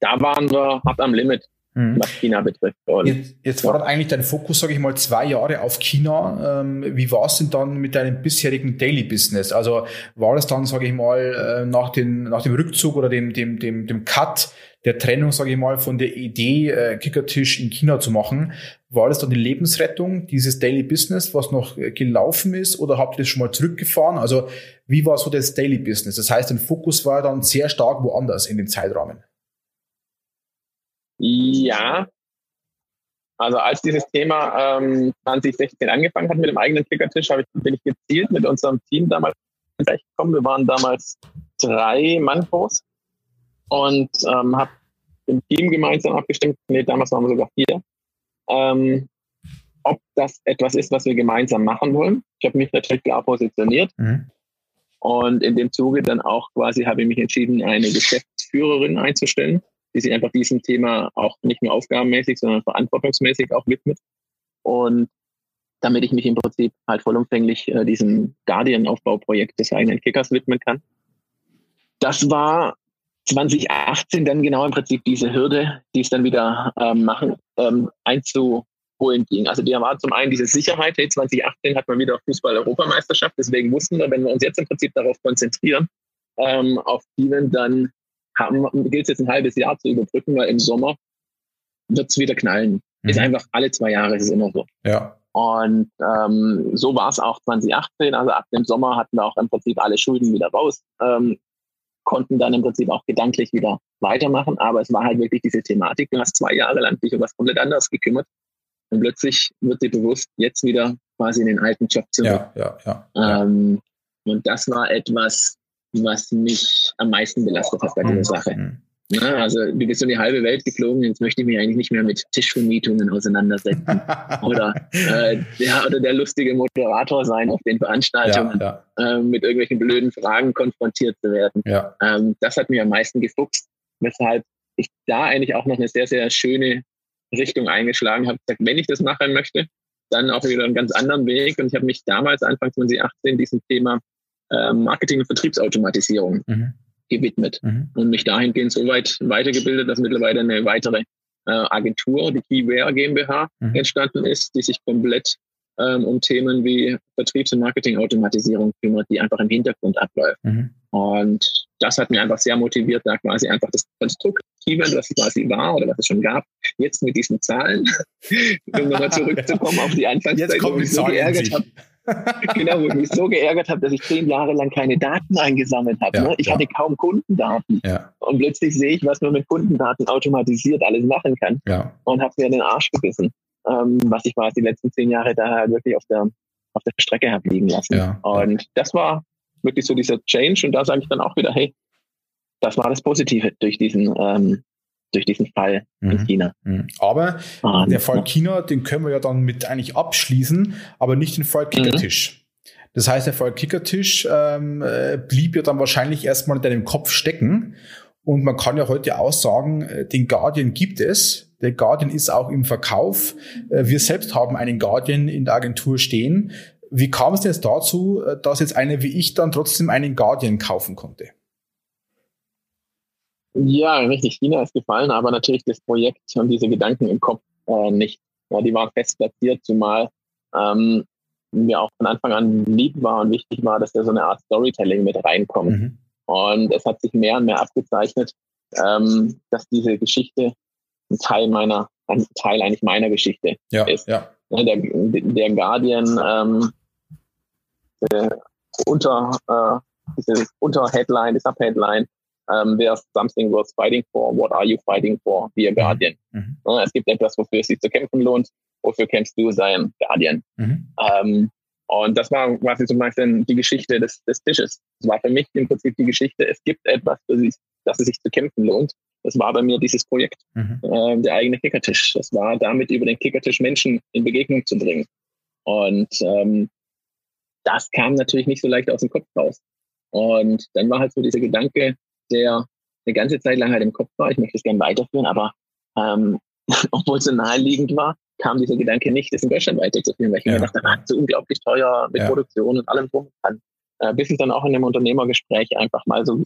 da waren wir hart am Limit mhm. was China betrifft. Und jetzt, jetzt war dann eigentlich dein Fokus, sage ich mal, zwei Jahre auf China. Ähm, wie war es denn dann mit deinem bisherigen Daily Business? Also war das dann, sage ich mal, äh, nach, den, nach dem Rückzug oder dem, dem, dem, dem Cut der Trennung, sage ich mal, von der Idee, äh, Kickertisch in China zu machen, war das dann die Lebensrettung, dieses Daily Business, was noch äh, gelaufen ist, oder habt ihr das schon mal zurückgefahren? Also wie war so das Daily Business? Das heißt, dein Fokus war dann sehr stark woanders in den Zeitrahmen. Ja. Also als dieses Thema ähm, 2016 angefangen hat mit dem eigenen Kickertisch, ich, bin ich gezielt mit unserem Team damals gekommen. Wir waren damals drei Mann groß und ähm, habe im Team gemeinsam abgestimmt, nee, damals waren wir sogar vier, ähm, ob das etwas ist, was wir gemeinsam machen wollen. Ich habe mich natürlich klar positioniert mhm. und in dem Zuge dann auch quasi habe ich mich entschieden, eine Geschäftsführerin einzustellen die sich einfach diesem Thema auch nicht nur aufgabenmäßig, sondern verantwortungsmäßig auch widmet. Und damit ich mich im Prinzip halt vollumfänglich äh, diesem Guardian-Aufbauprojekt des eigenen Kickers widmen kann. Das war 2018 dann genau im Prinzip diese Hürde, die es dann wieder ähm, machen, ähm, einzuholen ging. Also die war zum einen diese Sicherheit, hey, 2018 hat man wieder Fußball-Europameisterschaft, deswegen wussten wir, wenn wir uns jetzt im Prinzip darauf konzentrieren, ähm, auf Steven, dann gilt es jetzt ein halbes Jahr zu überbrücken, weil im Sommer wird es wieder knallen. Mhm. Ist einfach alle zwei Jahre ist es immer so. Ja. Und ähm, so war es auch 2018. Also ab dem Sommer hatten wir auch im Prinzip alle Schulden wieder raus, ähm, konnten dann im Prinzip auch gedanklich wieder weitermachen. Aber es war halt wirklich diese Thematik. Du hast zwei Jahre lang dich um was komplett anderes gekümmert. Und plötzlich wird dir bewusst, jetzt wieder quasi in den alten Job zurück. Ja, ja, ja. Ähm, und das war etwas, was mich am meisten belastet hat bei dieser mhm. Sache. Mhm. Ja, also du bist so die halbe Welt geflogen, jetzt möchte ich mich eigentlich nicht mehr mit Tischvermietungen auseinandersetzen. oder, äh, ja, oder der lustige Moderator sein auf den Veranstaltungen, ja, ja. Äh, mit irgendwelchen blöden Fragen konfrontiert zu werden. Ähm, das hat mich am meisten gefuchst, weshalb ich da eigentlich auch noch eine sehr, sehr schöne Richtung eingeschlagen habe. Gesagt, wenn ich das machen möchte, dann auch wieder einen ganz anderen Weg. Und ich habe mich damals, Anfang 2018, diesem Thema äh, Marketing- und Vertriebsautomatisierung mhm. gewidmet mhm. und mich dahingehend so weit weitergebildet, dass mittlerweile eine weitere äh, Agentur, die Keyware GmbH, mhm. entstanden ist, die sich komplett ähm, um Themen wie Vertriebs- und Marketing-Automatisierung kümmert, die einfach im Hintergrund abläuft. Mhm. Und das hat mir einfach sehr motiviert, da quasi einfach das Konstrukt Keyword, was es quasi war oder was es schon gab, jetzt mit diesen Zahlen, um nochmal zurückzukommen auf die Anfangszeit, wo ich so geärgert habe. genau, wo ich mich so geärgert habe, dass ich zehn Jahre lang keine Daten eingesammelt habe. Ja, ne? Ich ja. hatte kaum Kundendaten. Ja. Und plötzlich sehe ich, was man mit Kundendaten automatisiert alles machen kann. Und habe mir in den Arsch gebissen, ähm, was ich quasi die letzten zehn Jahre da halt wirklich auf der, auf der Strecke habe liegen lassen. Und das war wirklich so dieser Change. Und da sage ich dann auch wieder, hey, das war das Positive durch diesen, ähm, durch diesen Fall mhm. in China. Mhm. Aber ah, der Fall China, den können wir ja dann mit eigentlich abschließen, aber nicht den Fall Kickertisch. Mhm. Das heißt, der Fall Kickertisch ähm, äh, blieb ja dann wahrscheinlich erstmal in deinem Kopf stecken. Und man kann ja heute auch sagen, äh, den Guardian gibt es. Der Guardian ist auch im Verkauf. Äh, wir selbst haben einen Guardian in der Agentur stehen. Wie kam es denn jetzt dazu, dass jetzt einer wie ich dann trotzdem einen Guardian kaufen konnte? Ja, richtig. China ist gefallen, aber natürlich das Projekt und diese Gedanken im Kopf äh, nicht. Ja, die waren fest platziert, zumal ähm, mir auch von Anfang an lieb war und wichtig war, dass da so eine Art Storytelling mit reinkommt. Mhm. Und es hat sich mehr und mehr abgezeichnet, ähm, dass diese Geschichte ein Teil meiner, ein Teil eigentlich meiner Geschichte ja, ist. Ja. Der, der Guardian ähm, der unter äh, diese Unterheadline, die Subheadline um, there's something worth fighting for. What are you fighting for? Be a Guardian. Mhm. Es gibt etwas, wofür es sich zu kämpfen lohnt. Wofür kämpfst du sein Guardian? Mhm. Um, und das war quasi zum Beispiel die Geschichte des, des Tisches. Das war für mich im Prinzip die Geschichte, es gibt etwas, für sich, dass es sich zu kämpfen lohnt. Das war bei mir dieses Projekt, mhm. äh, der eigene Kickertisch. Das war damit über den Kickertisch Menschen in Begegnung zu bringen. Und ähm, das kam natürlich nicht so leicht aus dem Kopf raus. Und dann war halt so dieser Gedanke, der eine ganze Zeit lang halt im Kopf war. Ich möchte es gerne weiterführen, aber ähm, obwohl es so naheliegend war, kam dieser Gedanke nicht, das in Deutschland weiterzuführen, weil ich ja. mir gedacht habe, so unglaublich teuer mit ja. Produktion und allem drum kann. Äh, bis ich dann auch in einem Unternehmergespräch einfach mal so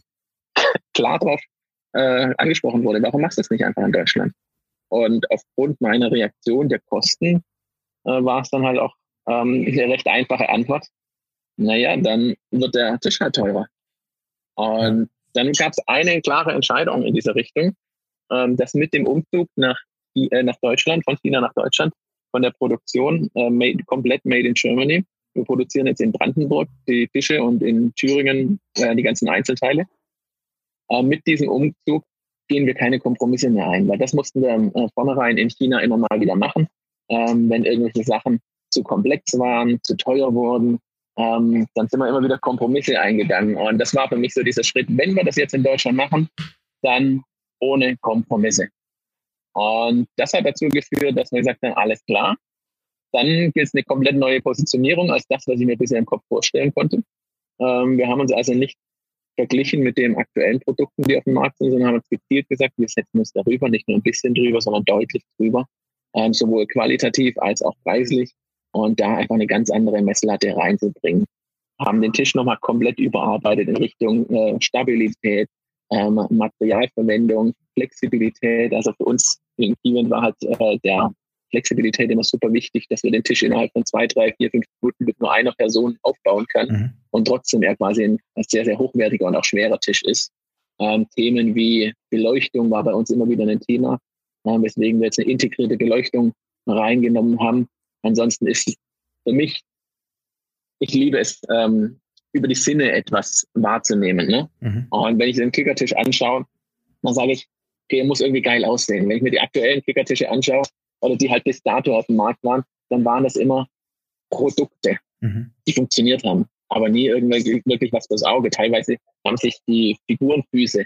klar drauf äh, angesprochen wurde, warum machst du das nicht einfach in Deutschland? Und aufgrund meiner Reaktion der Kosten äh, war es dann halt auch ähm, eine recht einfache Antwort. Naja, dann wird der Tisch halt teurer. Und dann gab es eine klare Entscheidung in dieser Richtung, ähm, dass mit dem Umzug nach, äh, nach Deutschland, von China nach Deutschland, von der Produktion äh, made, komplett made in Germany. Wir produzieren jetzt in Brandenburg die Tische und in Thüringen äh, die ganzen Einzelteile. Äh, mit diesem Umzug gehen wir keine Kompromisse mehr ein, weil das mussten wir äh, vornherein in China immer mal wieder machen, ähm, wenn irgendwelche Sachen zu komplex waren, zu teuer wurden, ähm, dann sind wir immer wieder Kompromisse eingegangen. Und das war für mich so dieser Schritt, wenn wir das jetzt in Deutschland machen, dann ohne Kompromisse. Und das hat dazu geführt, dass wir gesagt haben, alles klar, dann gilt es eine komplett neue Positionierung als das, was ich mir bisher im Kopf vorstellen konnte. Ähm, wir haben uns also nicht verglichen mit den aktuellen Produkten, die auf dem Markt sind, sondern haben uns gezielt gesagt, wir setzen uns darüber, nicht nur ein bisschen drüber, sondern deutlich drüber, ähm, sowohl qualitativ als auch preislich und da einfach eine ganz andere Messlatte reinzubringen. Haben den Tisch nochmal komplett überarbeitet in Richtung äh, Stabilität, ähm, Materialverwendung, Flexibilität. Also für uns in Kiewin war halt äh, der Flexibilität immer super wichtig, dass wir den Tisch innerhalb von zwei, drei, vier, fünf Minuten mit nur einer Person aufbauen können mhm. und trotzdem er quasi ein sehr, sehr hochwertiger und auch schwerer Tisch ist. Ähm, Themen wie Beleuchtung war bei uns immer wieder ein Thema, äh, weswegen wir jetzt eine integrierte Beleuchtung reingenommen haben. Ansonsten ist für mich, ich liebe es, ähm, über die Sinne etwas wahrzunehmen. Ne? Mhm. Und wenn ich den Kickertisch anschaue, dann sage ich, okay, er muss irgendwie geil aussehen. Wenn ich mir die aktuellen Kickertische anschaue oder die halt bis dato auf dem Markt waren, dann waren das immer Produkte, mhm. die funktioniert haben, aber nie irgendwie wirklich was fürs Auge. Teilweise haben sich die Figurenfüße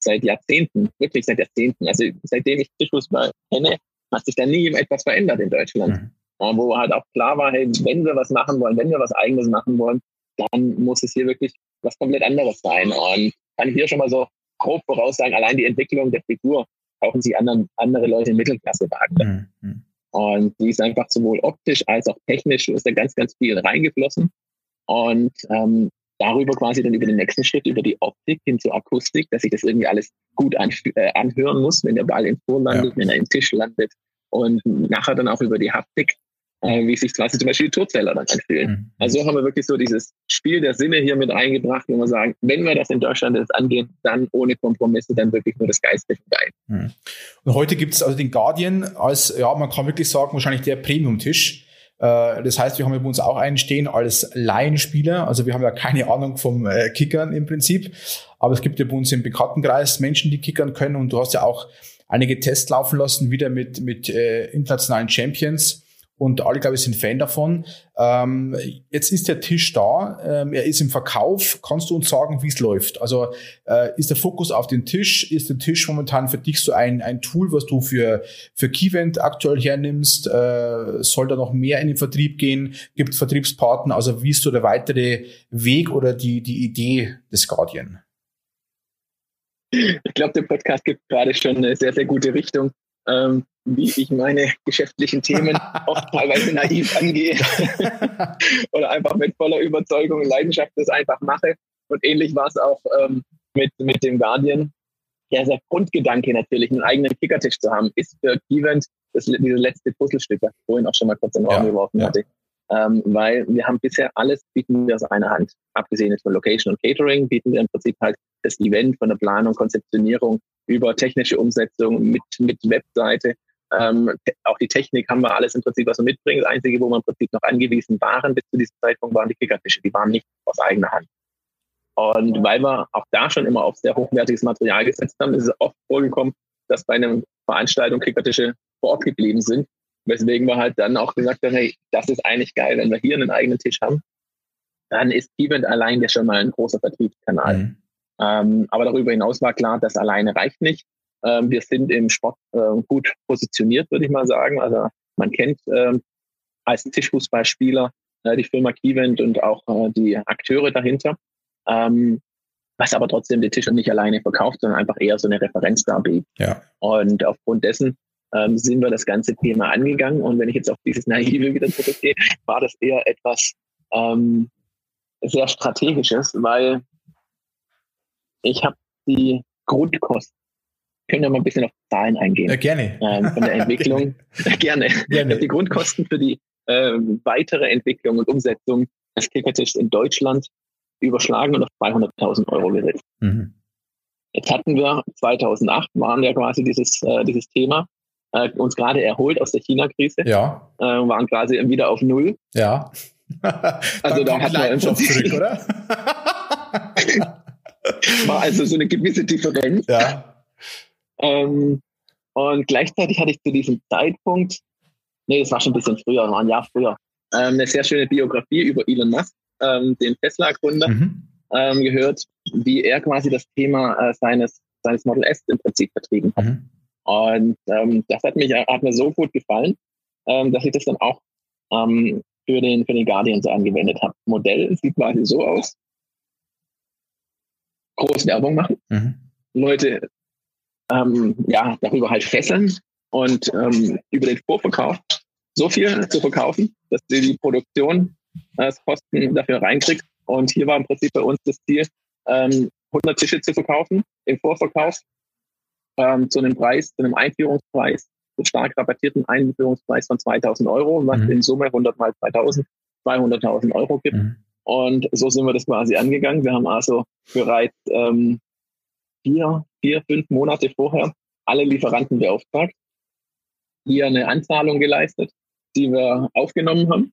seit Jahrzehnten, wirklich seit Jahrzehnten, also seitdem ich Tischfußball kenne, hat sich da nie etwas verändert in Deutschland. Mhm. Wo halt auch klar war, hey, wenn wir was machen wollen, wenn wir was Eigenes machen wollen, dann muss es hier wirklich was komplett anderes sein. Und kann ich hier schon mal so grob voraussagen, allein die Entwicklung der Figur kaufen sich anderen, andere Leute in Mittelklassewagen. Mhm. Und die ist einfach sowohl optisch als auch technisch ist da ganz, ganz viel reingeflossen. Und ähm, darüber quasi dann über den nächsten Schritt, über die Optik hin zur Akustik, dass sich das irgendwie alles gut äh, anhören muss, wenn der Ball im Tor landet, ja. wenn er im Tisch landet. Und nachher dann auch über die Haptik, äh, wie sich quasi zum Beispiel die Turzähler dann anfühlen. Mhm. Also haben wir wirklich so dieses Spiel der Sinne hier mit eingebracht, wo wir sagen, wenn wir das in Deutschland jetzt angehen, dann ohne Kompromisse, dann wirklich nur das geistliche Geil. Mhm. Und heute gibt es also den Guardian als, ja, man kann wirklich sagen, wahrscheinlich der Premium-Tisch. Äh, das heißt, wir haben bei uns auch einen stehen als Laienspieler. Also wir haben ja keine Ahnung vom äh, Kickern im Prinzip. Aber es gibt ja bei uns im Bekanntenkreis Menschen, die kickern können. Und du hast ja auch einige Tests laufen lassen, wieder mit, mit äh, internationalen Champions und alle, glaube ich, sind Fan davon. Ähm, jetzt ist der Tisch da, ähm, er ist im Verkauf. Kannst du uns sagen, wie es läuft? Also äh, ist der Fokus auf den Tisch? Ist der Tisch momentan für dich so ein, ein Tool, was du für, für Keyvent aktuell hernimmst? Äh, soll da noch mehr in den Vertrieb gehen? Gibt Vertriebspartner? Also wie ist so der weitere Weg oder die, die Idee des Guardian? Ich glaube, der Podcast gibt gerade schon eine sehr, sehr gute Richtung ähm, wie ich meine geschäftlichen Themen oft teilweise naiv angehe oder einfach mit voller Überzeugung und Leidenschaft das einfach mache. Und ähnlich war es auch ähm, mit, mit dem Guardian. Ja, der Grundgedanke natürlich, einen eigenen Kickertisch zu haben, ist für Event das, dieses letzte Puzzlestück, was ich vorhin auch schon mal kurz in den Raum ja, geworfen ja. hatte. Ähm, weil wir haben bisher alles bieten wir aus einer Hand. Abgesehen von Location und Catering bieten wir im Prinzip halt das Event von der Planung, Konzeptionierung über technische Umsetzung mit, mit Webseite. Ähm, auch die Technik haben wir alles im Prinzip, was wir mitbringen. Das Einzige, wo wir im Prinzip noch angewiesen waren bis zu diesem Zeitpunkt, waren die Kickertische. Die waren nicht aus eigener Hand. Und weil wir auch da schon immer auf sehr hochwertiges Material gesetzt haben, ist es oft vorgekommen, dass bei einer Veranstaltung Kickertische vor Ort geblieben sind. Weswegen wir halt dann auch gesagt haben, hey, das ist eigentlich geil, wenn wir hier einen eigenen Tisch haben, dann ist Event allein ja schon mal ein großer Vertriebskanal. Mhm. Ähm, aber darüber hinaus war klar, das alleine reicht nicht. Ähm, wir sind im Sport äh, gut positioniert, würde ich mal sagen. Also man kennt ähm, als Tischfußballspieler äh, die Firma Keyvent und auch äh, die Akteure dahinter. Ähm, was aber trotzdem den Tisch nicht alleine verkauft, sondern einfach eher so eine Referenz darbietet. Ja. Und aufgrund dessen ähm, sind wir das ganze Thema angegangen. Und wenn ich jetzt auf dieses Naive wieder zurückgehe, war das eher etwas ähm, sehr Strategisches, weil ich habe die Grundkosten. Können wir mal ein bisschen auf Zahlen eingehen? Ja, gerne. Ähm, von der Entwicklung. gerne. gerne. Die Grundkosten für die äh, weitere Entwicklung und Umsetzung des Kickertischs in Deutschland überschlagen und auf 200.000 Euro gesetzt. Mhm. Jetzt hatten wir 2008 waren ja quasi dieses äh, dieses Thema äh, uns gerade erholt aus der China-Krise. Ja. Äh, waren quasi wieder auf Null. Ja. also da hat man zurück, oder? War also so eine gewisse Differenz. Ja. Ähm, und gleichzeitig hatte ich zu diesem Zeitpunkt, nee, das war schon ein bisschen früher, war ein Jahr früher, ähm, eine sehr schöne Biografie über Elon Musk, ähm, den Tesla-Gründer, mhm. ähm, gehört, wie er quasi das Thema äh, seines, seines Model S im Prinzip vertrieben hat. Mhm. Und ähm, das hat, mich, hat mir so gut gefallen, ähm, dass ich das dann auch für, den, für den Guardian so angewendet habe. Modell sieht quasi so aus groß Werbung machen, mhm. Leute ähm, ja, darüber halt fesseln und ähm, über den Vorverkauf so viel zu verkaufen, dass du die Produktion äh, Kosten dafür reinkriegst. Und hier war im Prinzip bei uns das Ziel, ähm, 100 Tische zu verkaufen im Vorverkauf ähm, zu einem Preis, zu einem Einführungspreis, zu stark rabattierten Einführungspreis von 2000 Euro, was mhm. in Summe 100 mal 2000, 200.000 Euro gibt. Mhm. Und so sind wir das quasi angegangen. Wir haben also bereits ähm, vier, vier, fünf Monate vorher alle Lieferanten beauftragt, hier eine Anzahlung geleistet, die wir aufgenommen haben.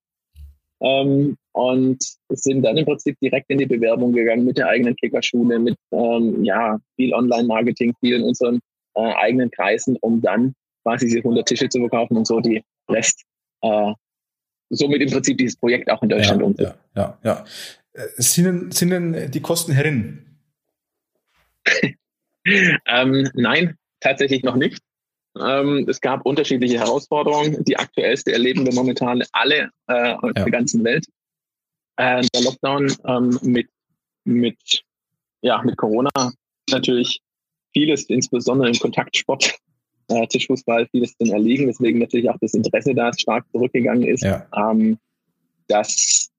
Ähm, und sind dann im Prinzip direkt in die Bewerbung gegangen mit der eigenen Kickerschule, mit ähm, ja, viel Online-Marketing, viel in unseren äh, eigenen Kreisen, um dann quasi diese 100 Tische zu verkaufen und so die Rest, äh, somit im Prinzip dieses Projekt auch in Deutschland ja, umsetzen. Ja, ja, ja. Äh, sind, sind denn die Kosten herin? ähm, nein, tatsächlich noch nicht. Ähm, es gab unterschiedliche Herausforderungen. Die aktuellste erleben wir momentan alle äh, auf ja. der ganzen Welt. Äh, der Lockdown ähm, mit, mit, ja, mit Corona natürlich vieles, insbesondere im Kontaktsport, äh, Tischfußball, vieles dann erliegen, weswegen natürlich auch das Interesse da stark zurückgegangen ist. Ja. Ähm, das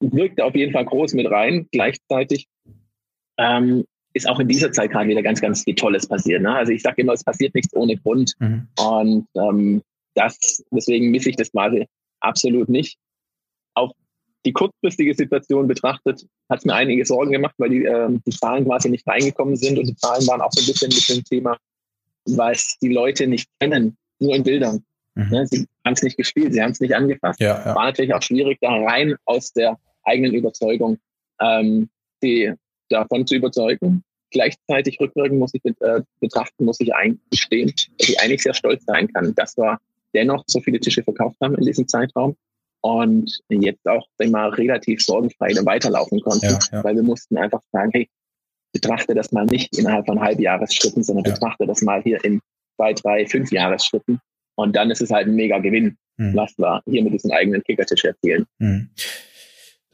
wirkt auf jeden Fall groß mit rein. Gleichzeitig ähm, ist auch in dieser Zeit gerade wieder ganz, ganz viel Tolles passiert. Ne? Also ich sage immer, es passiert nichts ohne Grund. Mhm. Und ähm, das, deswegen misse ich das quasi absolut nicht. Auf die kurzfristige Situation betrachtet, hat es mir einige Sorgen gemacht, weil die, äh, die Zahlen quasi nicht reingekommen sind und die Zahlen waren auch so ein bisschen mit dem Thema, es die Leute nicht kennen, nur in Bildern. Mhm. Ne? Sie haben es nicht gespielt, sie haben es nicht angefasst. Ja, ja. War natürlich auch schwierig, da rein aus der eigenen Überzeugung ähm, die davon zu überzeugen. Gleichzeitig rückwirkend muss ich äh, betrachten, muss ich eingestehen, dass ich eigentlich sehr stolz sein kann, dass wir dennoch so viele Tische verkauft haben in diesem Zeitraum und jetzt auch mal relativ sorgenfrei weiterlaufen konnten, ja, ja. weil wir mussten einfach sagen, hey, betrachte das mal nicht innerhalb von Halbjahresschritten, sondern ja. betrachte das mal hier in zwei, drei, fünf Jahresschritten. Und dann ist es halt ein mega Gewinn, mhm. was wir hier mit diesem eigenen Kickertisch erzielen. Mhm.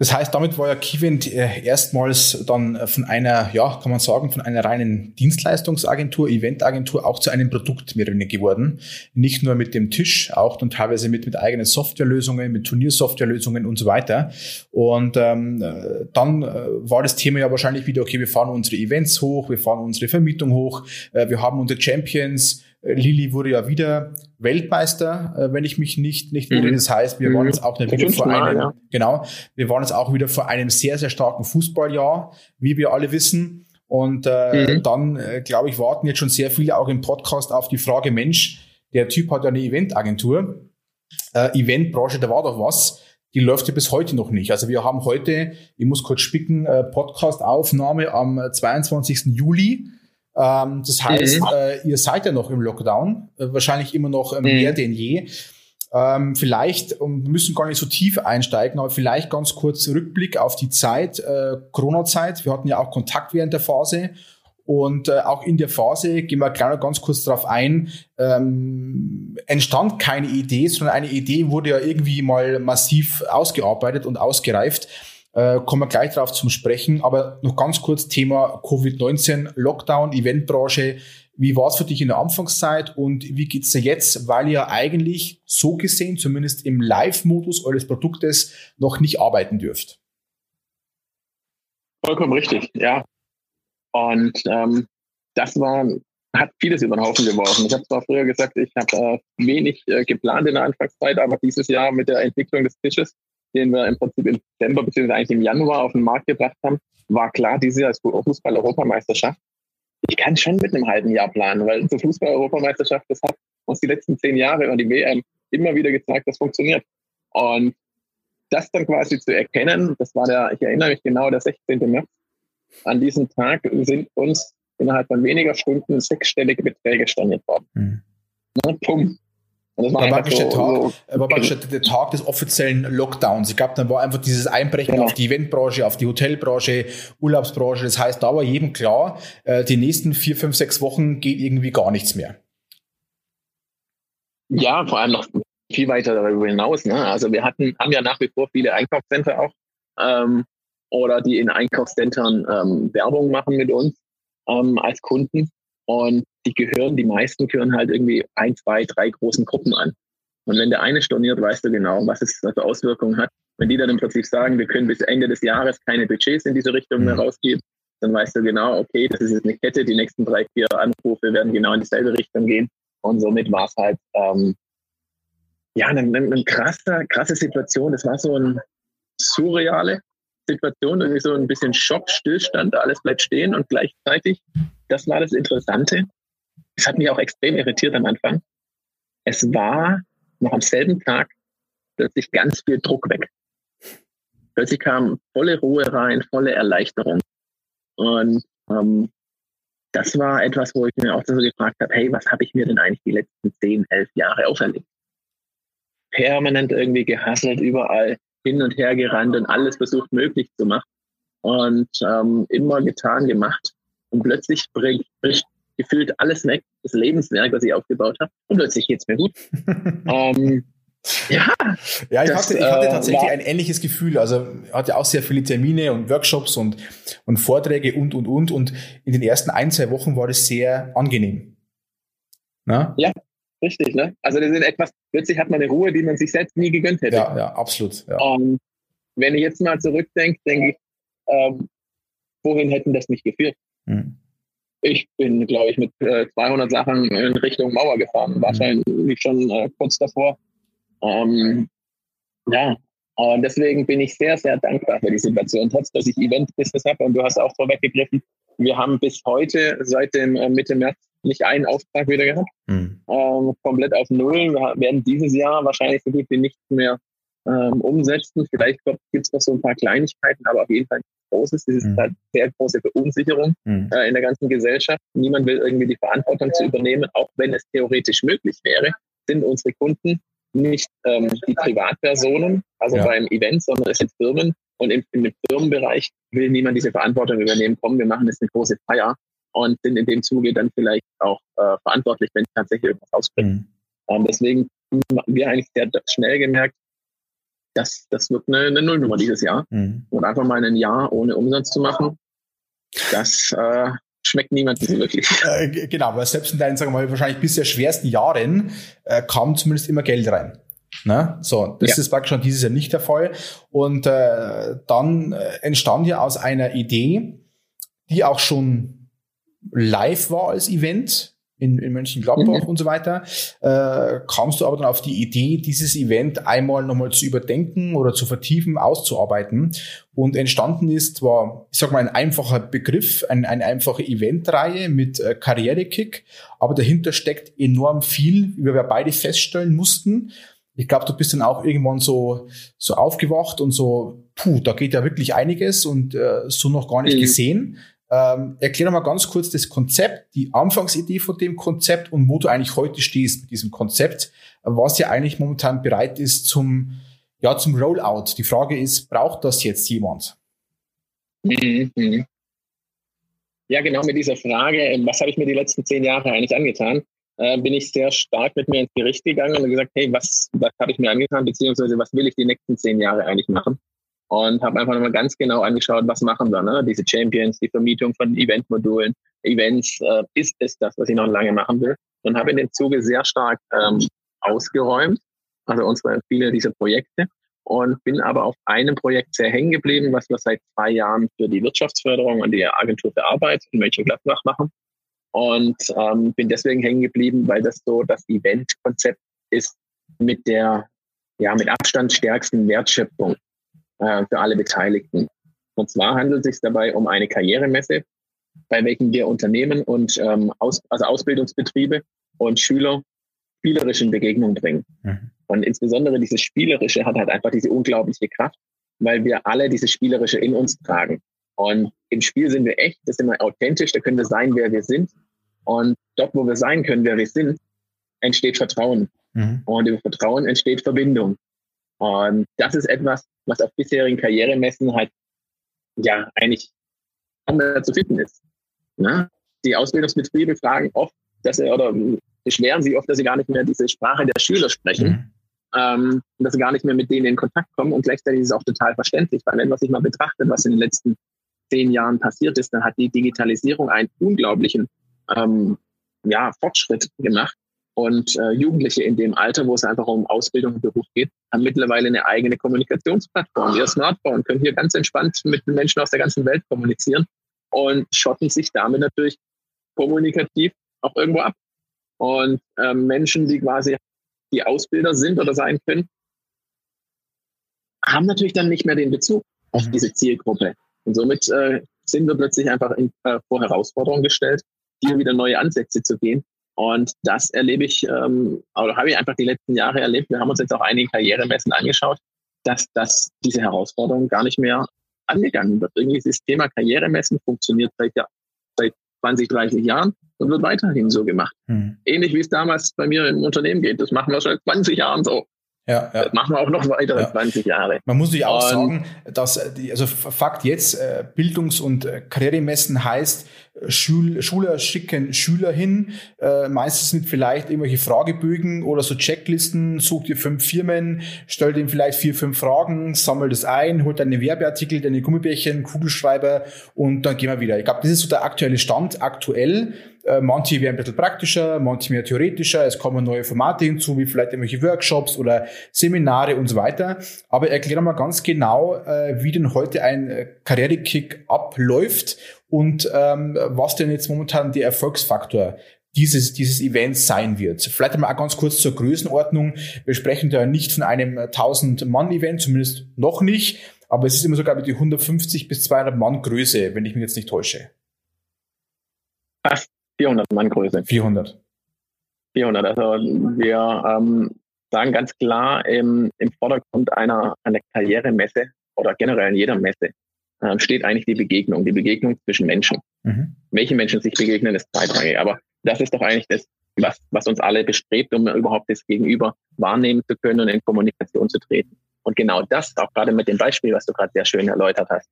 Das heißt, damit war ja Keywind äh, erstmals dann von einer, ja, kann man sagen, von einer reinen Dienstleistungsagentur, Eventagentur auch zu einem Produkt mehr geworden. Nicht nur mit dem Tisch, auch dann teilweise mit, mit eigenen Softwarelösungen, mit Turniersoftwarelösungen und so weiter. Und ähm, äh, dann äh, war das Thema ja wahrscheinlich wieder, okay, wir fahren unsere Events hoch, wir fahren unsere Vermietung hoch, äh, wir haben unsere Champions, Lilly wurde ja wieder Weltmeister, äh, wenn ich mich nicht, nicht irre. Mhm. Das heißt, wir waren mhm. jetzt auch wieder vor einem, ja. genau, wir waren jetzt auch wieder vor einem sehr, sehr starken Fußballjahr, wie wir alle wissen. Und äh, mhm. dann, äh, glaube ich, warten jetzt schon sehr viele auch im Podcast auf die Frage, Mensch, der Typ hat ja eine Eventagentur. Äh, Eventbranche, da war doch was. Die läuft ja bis heute noch nicht. Also wir haben heute, ich muss kurz spicken, äh, Podcast-Aufnahme am 22. Juli. Ähm, das heißt, mhm. äh, ihr seid ja noch im Lockdown, äh, wahrscheinlich immer noch äh, mehr mhm. denn je. Ähm, vielleicht, und wir müssen gar nicht so tief einsteigen, aber vielleicht ganz kurz Rückblick auf die Zeit, äh, Corona-Zeit. Wir hatten ja auch Kontakt während der Phase. Und äh, auch in der Phase, gehen wir gleich noch ganz kurz darauf ein, ähm, entstand keine Idee, sondern eine Idee wurde ja irgendwie mal massiv ausgearbeitet und ausgereift. Äh, kommen wir gleich darauf zum Sprechen. Aber noch ganz kurz Thema Covid-19, Lockdown, Eventbranche. Wie war es für dich in der Anfangszeit und wie geht's dir jetzt, weil ihr eigentlich so gesehen, zumindest im Live-Modus eures Produktes, noch nicht arbeiten dürft? Vollkommen richtig, ja. Und ähm, das war, hat vieles über den Haufen geworfen. Ich habe zwar früher gesagt, ich habe äh, wenig äh, geplant in der Anfangszeit, aber dieses Jahr mit der Entwicklung des Tisches den wir im Prinzip im Dezember bzw. eigentlich im Januar auf den Markt gebracht haben, war klar, dieses Jahr ist Fußball-Europameisterschaft. Ich kann schon mit einem halben Jahr planen, weil zur Fußball-Europameisterschaft, das hat uns die letzten zehn Jahre und die WM immer wieder gezeigt, das funktioniert. Und das dann quasi zu erkennen, das war der, ich erinnere mich genau, der 16. März. An diesem Tag sind uns innerhalb von weniger Stunden sechsstellige Beträge storniert worden. Mhm. Na, pum. War, praktisch, so, der Tag, so, war praktisch der Tag des offiziellen Lockdowns. Ich glaube, dann war einfach dieses Einbrechen genau. auf die Eventbranche, auf die Hotelbranche, Urlaubsbranche. Das heißt, da war jedem klar, äh, die nächsten vier, fünf, sechs Wochen geht irgendwie gar nichts mehr. Ja, vor allem noch viel weiter darüber hinaus. Ne? Also wir hatten, haben ja nach wie vor viele Einkaufscenter auch ähm, oder die in Einkaufszentren ähm, Werbung machen mit uns ähm, als Kunden. Und die gehören, die meisten gehören halt irgendwie ein, zwei, drei großen Gruppen an. Und wenn der eine storniert, weißt du genau, was es für Auswirkungen hat. Wenn die dann im Prinzip sagen, wir können bis Ende des Jahres keine Budgets in diese Richtung mehr mhm. rausgeben, dann weißt du genau, okay, das ist jetzt eine Kette, die nächsten drei, vier Anrufe werden genau in dieselbe Richtung gehen. Und somit war es halt ähm, ja eine, eine krasse, krasse Situation. Das war so ein surreale Situation, irgendwie so ein bisschen Schock, Stillstand, alles bleibt stehen und gleichzeitig, das war das Interessante. Es hat mich auch extrem irritiert am Anfang. Es war noch am selben Tag plötzlich ganz viel Druck weg. Plötzlich kam volle Ruhe rein, volle Erleichterung. Und ähm, das war etwas, wo ich mir auch so gefragt habe, hey, was habe ich mir denn eigentlich die letzten zehn, elf Jahre auferlegt? Permanent irgendwie gehasselt, überall hin und her gerannt und alles versucht möglich zu machen. Und ähm, immer getan, gemacht. Und plötzlich bricht, bricht gefühlt alles weg, das Lebenswerk, was ich aufgebaut habe. Und plötzlich geht's mir gut. ähm, ja, ja ich, das, hatte, ich hatte äh, tatsächlich äh, ein ähnliches Gefühl. Also hatte auch sehr viele Termine und Workshops und, und Vorträge und, und, und. Und in den ersten ein, zwei Wochen war das sehr angenehm. Na? Ja, richtig. Ne? Also das ist etwas, plötzlich hat man eine Ruhe, die man sich selbst nie gegönnt hätte. Ja, ja, absolut. Ja. Und wenn ich jetzt mal zurückdenke, denke ich, ähm, wohin hätten das mich geführt? Hm. Ich bin, glaube ich, mit äh, 200 Sachen in Richtung Mauer gefahren. Hm. Wahrscheinlich schon äh, kurz davor. Ähm, ja, und deswegen bin ich sehr, sehr dankbar für die Situation, trotz dass ich Event-Business habe. Und du hast auch vorweggegriffen, wir haben bis heute, seit dem äh, Mitte März, nicht einen Auftrag wieder gehabt. Mhm. Ähm, komplett auf Null. Wir werden dieses Jahr wahrscheinlich so gut wie nichts mehr ähm, umsetzen. Vielleicht gibt es noch so ein paar Kleinigkeiten, aber auf jeden Fall nichts Großes. Das ist mhm. halt sehr große Verunsicherung mhm. äh, in der ganzen Gesellschaft. Niemand will irgendwie die Verantwortung zu übernehmen, auch wenn es theoretisch möglich wäre, sind unsere Kunden nicht ähm, die Privatpersonen, also ja. beim Event, sondern es sind Firmen. Und im, im Firmenbereich will niemand diese Verantwortung übernehmen. Komm, wir machen jetzt eine große Feier und sind in dem Zuge dann vielleicht auch äh, verantwortlich, wenn tatsächlich irgendwas ausbricht. Mhm. Und deswegen haben wir eigentlich sehr schnell gemerkt, dass das wird eine, eine Nullnummer dieses Jahr. Mhm. Und einfach mal ein Jahr ohne Umsatz zu machen, das äh, schmeckt niemandem so wirklich. Äh, genau, weil selbst in deinen, sagen wir mal, wahrscheinlich bisher schwersten Jahren äh, kam zumindest immer Geld rein. Ne? So, das ja. ist praktisch schon dieses Jahr nicht der Fall. Und äh, dann äh, entstand ja aus einer Idee, die auch schon live war als Event, in, in Mönchengladbach mhm. und so weiter, äh, kamst du aber dann auf die Idee, dieses Event einmal nochmal zu überdenken oder zu vertiefen, auszuarbeiten. Und entstanden ist, war, ich sag mal, ein einfacher Begriff, ein, eine einfache Eventreihe mit äh, Karrierekick, aber dahinter steckt enorm viel, wie wir beide feststellen mussten. Ich glaube, du bist dann auch irgendwann so, so aufgewacht und so, puh, da geht ja wirklich einiges und äh, so noch gar nicht mhm. gesehen. Ähm, erklär mal ganz kurz das Konzept, die Anfangsidee von dem Konzept und wo du eigentlich heute stehst mit diesem Konzept, was ja eigentlich momentan bereit ist zum, ja, zum Rollout. Die Frage ist, braucht das jetzt jemand? Mhm. Ja, genau mit dieser Frage, ähm, was habe ich mir die letzten zehn Jahre eigentlich angetan, äh, bin ich sehr stark mit mir ins Gericht gegangen und gesagt, hey, was, was habe ich mir angetan, beziehungsweise was will ich die nächsten zehn Jahre eigentlich machen? Und habe einfach nochmal ganz genau angeschaut, was machen wir, ne? diese Champions, die Vermietung von Eventmodulen, Events, äh, ist es das, was ich noch lange machen will? Und habe in dem Zuge sehr stark ähm, ausgeräumt, also unsere viele dieser Projekte und bin aber auf einem Projekt sehr hängen geblieben, was wir seit zwei Jahren für die Wirtschaftsförderung und die Agentur für Arbeit in Mönchengladbach machen. Und ähm, bin deswegen hängen geblieben, weil das so das Event-Konzept ist mit der ja mit Abstand stärksten Wertschöpfung äh, für alle Beteiligten. Und zwar handelt es sich dabei um eine Karrieremesse, bei welchen wir Unternehmen und ähm, Aus, also Ausbildungsbetriebe und Schüler spielerischen Begegnungen bringen. Mhm. Und insbesondere dieses Spielerische hat halt einfach diese unglaubliche Kraft, weil wir alle dieses Spielerische in uns tragen. Und im Spiel sind wir echt, das sind wir authentisch, da können wir sein, wer wir sind. Und dort, wo wir sein können, wer wir sind, entsteht Vertrauen. Mhm. Und über Vertrauen entsteht Verbindung. Und das ist etwas, was auf bisherigen Karrieremessen halt ja eigentlich kaum mehr zu finden ist. Ne? Die Ausbildungsbetriebe fragen oft, dass sie oder beschweren sie oft, dass sie gar nicht mehr diese Sprache der Schüler sprechen. Mhm. Ähm, dass sie gar nicht mehr mit denen in Kontakt kommen und gleichzeitig ist es auch total verständlich, weil wenn man sich mal betrachtet, was in den letzten zehn Jahren passiert ist, dann hat die Digitalisierung einen unglaublichen ähm, ja, Fortschritt gemacht und äh, Jugendliche in dem Alter, wo es einfach um Ausbildung und Beruf geht, haben mittlerweile eine eigene Kommunikationsplattform. Ihr Smartphone können hier ganz entspannt mit Menschen aus der ganzen Welt kommunizieren und schotten sich damit natürlich kommunikativ auch irgendwo ab. Und äh, Menschen, die quasi die Ausbilder sind oder sein können, haben natürlich dann nicht mehr den Bezug. auf diese Zielgruppe. Und somit äh, sind wir plötzlich einfach in, äh, vor Herausforderungen gestellt, hier wieder neue Ansätze zu gehen. Und das erlebe ich, ähm, oder habe ich einfach die letzten Jahre erlebt. Wir haben uns jetzt auch einige Karrieremessen angeschaut, dass, dass diese Herausforderung gar nicht mehr angegangen wird. Irgendwie das Thema Karrieremessen funktioniert seit, ja, seit 20, 30 Jahren und wird weiterhin so gemacht. Hm. Ähnlich wie es damals bei mir im Unternehmen geht. Das machen wir seit 20 Jahren so. Ja, ja. Das machen wir auch noch weitere ja. 20 Jahre. Man muss sich auch sagen, dass äh, die, also Fakt jetzt, äh, Bildungs- und äh, Karrieremessen heißt, Schul Schüler schicken Schüler hin, äh, meistens mit vielleicht irgendwelche Fragebögen oder so Checklisten, such dir fünf Firmen, stell denen vielleicht vier, fünf Fragen, sammel das ein, holt deine Werbeartikel, deine Gummibärchen, Kugelschreiber und dann gehen wir wieder. Ich glaube, das ist so der aktuelle Stand aktuell. Äh, manche werden ein bisschen praktischer, manche mehr theoretischer. Es kommen neue Formate hinzu, wie vielleicht irgendwelche Workshops oder Seminare und so weiter. Aber erklär mal ganz genau, äh, wie denn heute ein äh, Karrierekick abläuft und ähm, was denn jetzt momentan der Erfolgsfaktor dieses, dieses Events sein wird. Vielleicht einmal auch ganz kurz zur Größenordnung. Wir sprechen da nicht von einem 1000-Mann-Event, zumindest noch nicht, aber es ist immer so, glaube ich, die 150 bis 200 Mann Größe, wenn ich mich jetzt nicht täusche. Fast 400 Mann Größe. 400. 400. Also wir ähm, sagen ganz klar im, im Vordergrund einer, einer Karrieremesse oder generell in jeder Messe äh, steht eigentlich die Begegnung, die Begegnung zwischen Menschen. Mhm. Welche Menschen sich begegnen, ist zweitrangig. Aber das ist doch eigentlich das, was, was uns alle bestrebt, um überhaupt das Gegenüber wahrnehmen zu können und in Kommunikation zu treten. Und genau das, auch gerade mit dem Beispiel, was du gerade sehr schön erläutert hast,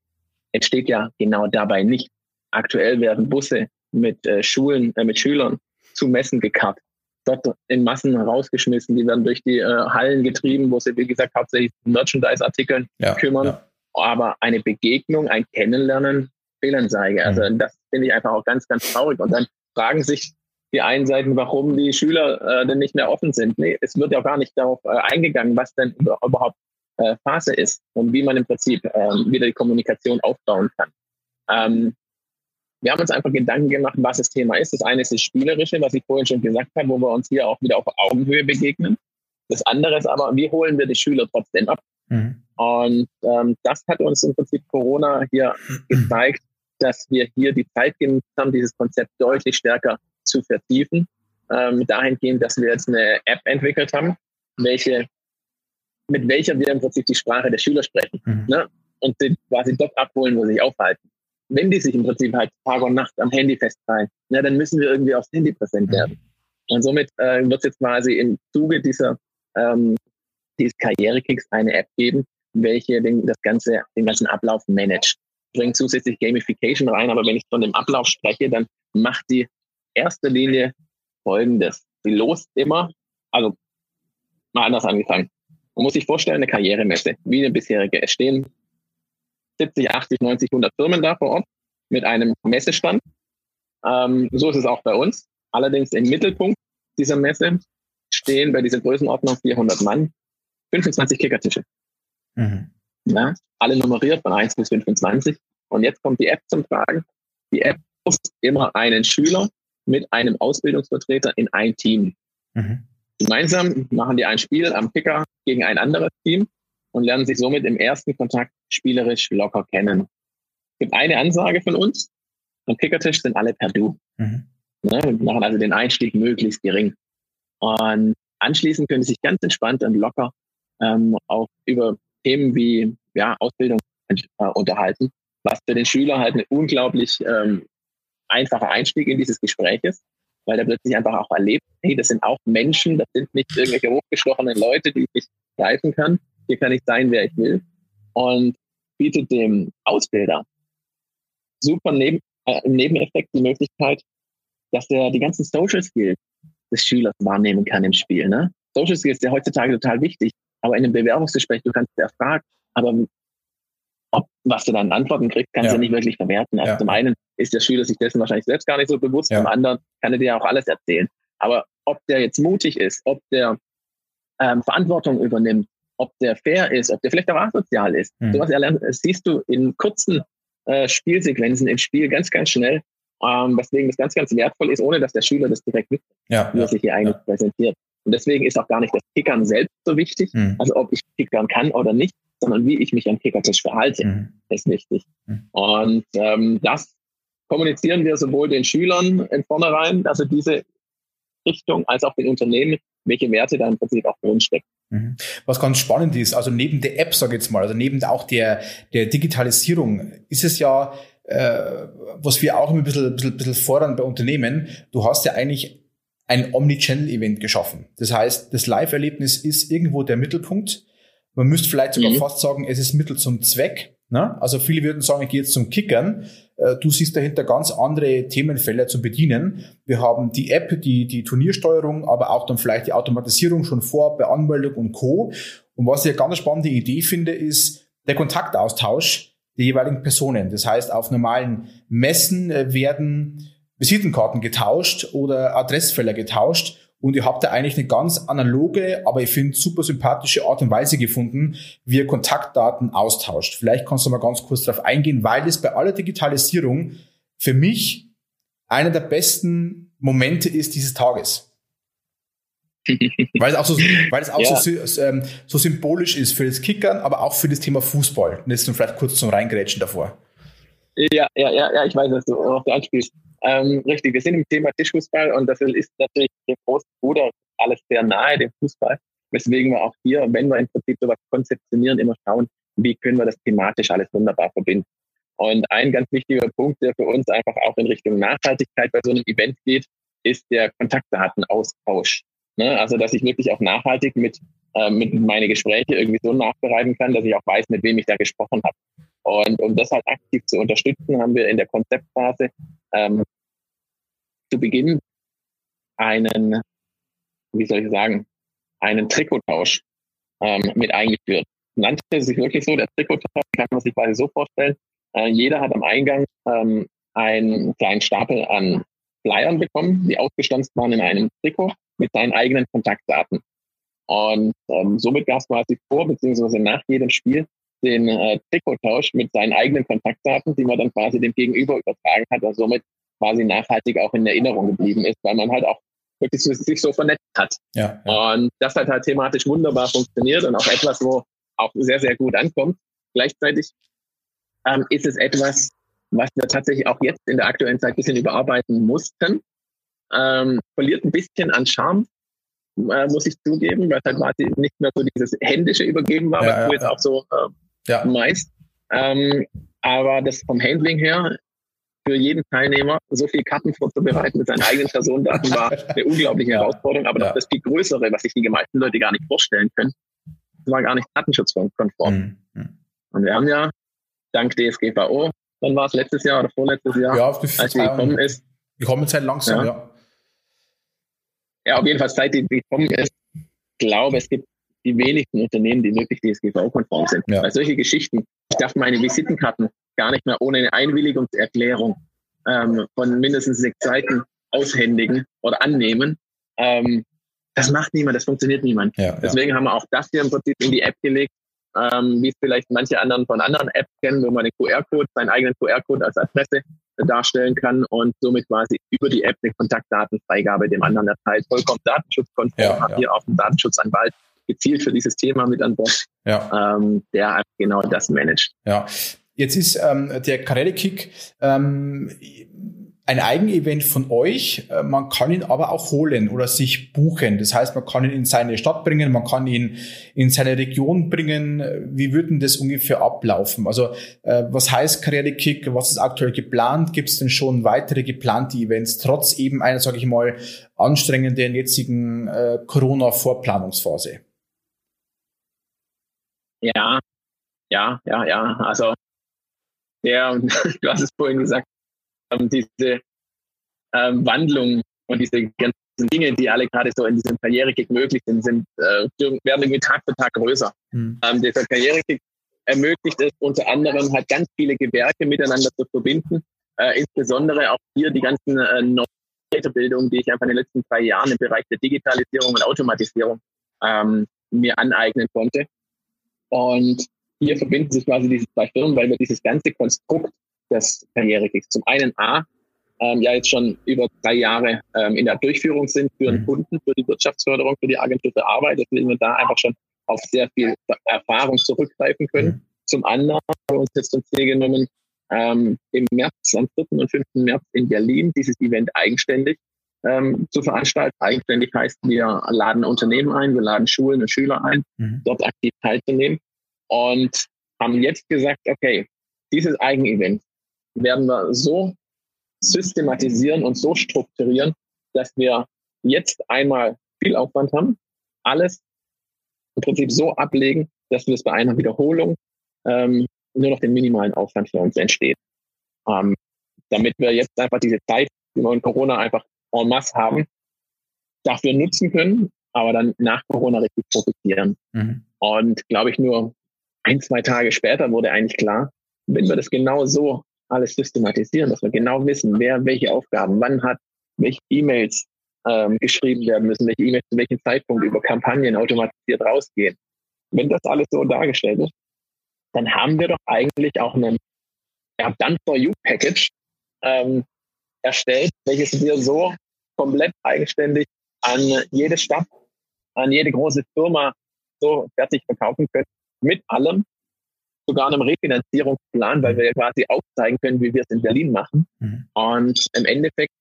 entsteht ja genau dabei nicht. Aktuell werden Busse mit äh, Schulen, äh, mit Schülern zu Messen gekarrt, dort in Massen rausgeschmissen. Die werden durch die äh, Hallen getrieben, wo sie, wie gesagt, hauptsächlich Merchandise-Artikeln ja, kümmern. Ja. Aber eine Begegnung, ein Kennenlernen fehlen zeige. Also mhm. das finde ich einfach auch ganz, ganz traurig. Und dann fragen sich die einen Seiten, warum die Schüler äh, denn nicht mehr offen sind. Nee, es wird ja gar nicht darauf äh, eingegangen, was denn überhaupt äh, Phase ist und wie man im Prinzip äh, wieder die Kommunikation aufbauen kann. Ähm, wir haben uns einfach Gedanken gemacht, was das Thema ist. Das eine ist das Spielerische, was ich vorhin schon gesagt habe, wo wir uns hier auch wieder auf Augenhöhe begegnen. Das andere ist aber, wie holen wir die Schüler trotzdem ab? Mhm. Und ähm, das hat uns im Prinzip Corona hier gezeigt, dass wir hier die Zeit genutzt haben, dieses Konzept deutlich stärker zu vertiefen. Ähm, dahingehend, dass wir jetzt eine App entwickelt haben, welche, mit welcher wir im Prinzip die Sprache der Schüler sprechen. Mhm. Ne? Und sie quasi dort abholen, wo sie sich aufhalten wenn die sich im Prinzip halt Tag und Nacht am Handy festhalten, na, dann müssen wir irgendwie aufs Handy präsent mhm. werden. Und somit äh, wird es jetzt quasi im Zuge dieser ähm, dieses Karrierekicks eine App geben, welche den, das ganze, den ganzen Ablauf managt. Bringt zusätzlich Gamification rein, aber wenn ich von dem Ablauf spreche, dann macht die erste Linie folgendes. Sie lost immer, also mal anders angefangen. Man muss sich vorstellen, eine Karrieremesse, wie eine bisherige. Es stehen 70, 80, 90, 100 Firmen da vor Ort mit einem Messestand. Ähm, so ist es auch bei uns. Allerdings im Mittelpunkt dieser Messe stehen bei dieser Größenordnung 400 Mann 25 Kickertische. Mhm. Ja, alle nummeriert von 1 bis 25. Und jetzt kommt die App zum Tragen. Die App muss immer einen Schüler mit einem Ausbildungsvertreter in ein Team. Mhm. Gemeinsam machen die ein Spiel am Kicker gegen ein anderes Team und lernen sich somit im ersten Kontakt spielerisch locker kennen. Es gibt eine Ansage von uns. Am Kickertisch sind alle per Du. Mhm. Ne, wir machen also den Einstieg möglichst gering. Und anschließend können sie sich ganz entspannt und locker ähm, auch über Themen wie ja, Ausbildung äh, unterhalten, was für den Schüler halt ein unglaublich ähm, einfacher Einstieg in dieses Gespräch ist, weil er plötzlich einfach auch erlebt, hey, das sind auch Menschen, das sind nicht irgendwelche hochgestochenen Leute, die ich nicht greifen kann, hier kann ich sein, wer ich will. Und bietet dem Ausbilder super neben, äh, im Nebeneffekt die Möglichkeit, dass er die ganzen Social Skills des Schülers wahrnehmen kann im Spiel. Ne? Social Skills sind ja heutzutage total wichtig, aber in einem Bewerbungsgespräch, du kannst ja fragen, aber ob, was du dann Antworten kriegst, kannst ja. du nicht wirklich verwerten. Also ja. zum einen ist der Schüler sich dessen wahrscheinlich selbst gar nicht so bewusst, ja. zum anderen kann er dir auch alles erzählen. Aber ob der jetzt mutig ist, ob der ähm, Verantwortung übernimmt, ob der fair ist, ob der vielleicht auch asozial ist. Mhm. Sowas erlernt, siehst du in kurzen äh, Spielsequenzen im Spiel ganz, ganz schnell, ähm, weswegen das ganz, ganz wertvoll ist, ohne dass der Schüler das direkt mit, ja, wie er sich hier eigentlich ja. präsentiert. Und deswegen ist auch gar nicht das Kickern selbst so wichtig, mhm. also ob ich kickern kann oder nicht, sondern wie ich mich am Kickertisch verhalte, mhm. ist wichtig. Mhm. Und ähm, das kommunizieren wir sowohl den Schülern in vornherein, also diese Richtung, als auch den Unternehmen, welche Werte da im Prinzip auch drinstecken. Mhm. Was ganz spannend ist, also neben der App, sage ich jetzt mal, also neben auch der, der Digitalisierung, ist es ja, äh, was wir auch ein bisschen, bisschen, bisschen fordern bei Unternehmen, du hast ja eigentlich ein Omnichannel-Event geschaffen. Das heißt, das Live-Erlebnis ist irgendwo der Mittelpunkt. Man müsste vielleicht sogar mhm. fast sagen, es ist Mittel zum Zweck. Ne? Also viele würden sagen, ich gehe jetzt zum Kickern. Äh, du siehst dahinter ganz andere Themenfelder zu bedienen. Wir haben die App, die, die Turniersteuerung, aber auch dann vielleicht die Automatisierung schon vor bei Anmeldung und Co. Und was ich eine ganz spannende Idee finde, ist der Kontaktaustausch der jeweiligen Personen. Das heißt, auf normalen Messen äh, werden Visitenkarten getauscht oder Adressfelder getauscht und ihr habt da eigentlich eine ganz analoge, aber ich finde super sympathische Art und Weise gefunden, wie ihr Kontaktdaten austauscht. Vielleicht kannst du mal ganz kurz darauf eingehen, weil es bei aller Digitalisierung für mich einer der besten Momente ist dieses Tages. weil es auch so, weil es auch ja. so, ähm, so symbolisch ist für das Kickern, aber auch für das Thema Fußball. Und jetzt vielleicht kurz zum Reingrätschen davor. Ja, ja, ja, ja, ich weiß, dass du auf der anspielst. Ähm, richtig, wir sind im Thema Tischfußball und das ist natürlich dem großen Bruder alles sehr nahe, dem Fußball. Weswegen wir auch hier, wenn wir im Prinzip sowas konzeptionieren, immer schauen, wie können wir das thematisch alles wunderbar verbinden. Und ein ganz wichtiger Punkt, der für uns einfach auch in Richtung Nachhaltigkeit bei so einem Event geht, ist der Kontaktdatenaustausch. Ne? Also, dass ich wirklich auch nachhaltig mit, äh, mit meine Gespräche irgendwie so nachbereiten kann, dass ich auch weiß, mit wem ich da gesprochen habe. Und um das halt aktiv zu unterstützen, haben wir in der Konzeptphase ähm, zu Beginn einen, wie soll ich sagen, einen Trikottausch ähm, mit eingeführt. Nannte sich wirklich so, der Trikottausch kann man sich quasi so vorstellen. Äh, jeder hat am Eingang ähm, einen kleinen Stapel an Flyern bekommen, die ausgestanzt waren in einem Trikot mit seinen eigenen Kontaktdaten. Und ähm, somit gab es quasi vor, beziehungsweise nach jedem Spiel den äh, Trikottausch mit seinen eigenen Kontaktdaten, die man dann quasi dem Gegenüber übertragen hat und somit quasi nachhaltig auch in Erinnerung geblieben ist, weil man halt auch wirklich sich so vernetzt hat. Ja, ja. Und das hat halt thematisch wunderbar funktioniert und auch etwas, wo auch sehr, sehr gut ankommt. Gleichzeitig ähm, ist es etwas, was wir tatsächlich auch jetzt in der aktuellen Zeit ein bisschen überarbeiten mussten. Ähm, verliert ein bisschen an Charme, äh, muss ich zugeben, weil es halt quasi nicht mehr so dieses händische Übergeben war, ja, was du jetzt auch so äh, ja. meist. Ähm, aber das vom Handling her für jeden Teilnehmer so viel Karten vorzubereiten mit seinen eigenen Personendaten war eine unglaubliche Herausforderung. Aber ja. das viel Größere, was sich die meisten Leute gar nicht vorstellen können, war gar nicht datenschutzkonform. Mhm. mhm. Und wir haben ja dank DSGVO, wann war es letztes Jahr oder vorletztes Jahr, ja, als die gekommen ist. Die kommen jetzt halt langsam, ja. ja. Ja, auf jeden Fall, seit die gekommen ist, glaube es gibt die wenigsten Unternehmen, die wirklich DSGVO-konform sind. Ja. Weil solche Geschichten, ich darf meine Visitenkarten gar nicht mehr ohne eine Einwilligungserklärung ähm, von mindestens sechs Seiten aushändigen oder annehmen. Ähm, das macht niemand, das funktioniert niemand. Ja, Deswegen ja. haben wir auch das hier im Prinzip in die App gelegt, ähm, wie es vielleicht manche anderen von anderen Apps kennen, wo man den QR-Code, seinen eigenen QR-Code als Adresse darstellen kann und somit quasi über die App eine Kontaktdatenfreigabe dem anderen erteilt. Vollkommen datenschutzkonform, ja, haben ja. hier auch einen Datenschutzanwalt gezielt für dieses Thema mit an Bord, ja. ähm, der genau das managt. Ja, jetzt ist ähm, der Karrierekick ähm, ein Eigenevent von euch. Äh, man kann ihn aber auch holen oder sich buchen. Das heißt, man kann ihn in seine Stadt bringen, man kann ihn in seine Region bringen. Wie würden das ungefähr ablaufen? Also äh, was heißt Karrierekick? Was ist aktuell geplant? Gibt es denn schon weitere geplante Events, trotz eben einer, sage ich mal, anstrengenden jetzigen äh, Corona-Vorplanungsphase? Ja, ja, ja, ja. Also der, du hast es vorhin gesagt, ähm, diese ähm, Wandlung und diese ganzen Dinge, die alle gerade so in diesem Karrierekick möglich sind, sind äh, werden irgendwie Tag für Tag größer. Mhm. Ähm, dieser Karrierekick ermöglicht es unter anderem halt ganz viele Gewerke miteinander zu verbinden, äh, insbesondere auch hier die ganzen äh, neuen Weiterbildungen, die ich einfach in den letzten drei Jahren im Bereich der Digitalisierung und Automatisierung ähm, mir aneignen konnte. Und hier verbinden sich quasi diese zwei Firmen, weil wir dieses ganze Konstrukt des Karrierekicks zum einen A ähm, ja jetzt schon über drei Jahre ähm, in der Durchführung sind für den mhm. Kunden, für die Wirtschaftsförderung, für die Agentur für Arbeit, deswegen wir da einfach schon auf sehr viel Erfahrung zurückgreifen können. Mhm. Zum anderen haben wir uns jetzt zum Ziel genommen, ähm, im März, am 4. und 5. März in Berlin dieses Event eigenständig ähm, zu veranstalten. Eigenständig heißt, wir laden Unternehmen ein, wir laden Schulen und Schüler ein, mhm. dort aktiv teilzunehmen und haben jetzt gesagt, okay, dieses Eigenevent werden wir so systematisieren und so strukturieren, dass wir jetzt einmal viel Aufwand haben, alles im Prinzip so ablegen, dass wir es bei einer Wiederholung ähm, nur noch den minimalen Aufwand für uns entsteht. Ähm, damit wir jetzt einfach diese Zeit, die wir in Corona einfach en masse haben, dafür nutzen können, aber dann nach Corona richtig profitieren. Mhm. Und glaube ich, nur ein, zwei Tage später wurde eigentlich klar, wenn wir das genau so alles systematisieren, dass wir genau wissen, wer welche Aufgaben wann hat, welche E-Mails ähm, geschrieben werden müssen, welche E-Mails zu welchem Zeitpunkt über Kampagnen automatisiert rausgehen. Wenn das alles so dargestellt ist, dann haben wir doch eigentlich auch einen ja, Done for You Package ähm, erstellt, welches wir so komplett eigenständig an jede Stadt, an jede große Firma so fertig verkaufen können. Mit allem, sogar einem Refinanzierungsplan, weil wir ja quasi aufzeigen können, wie wir es in Berlin machen. Mhm. Und im Endeffekt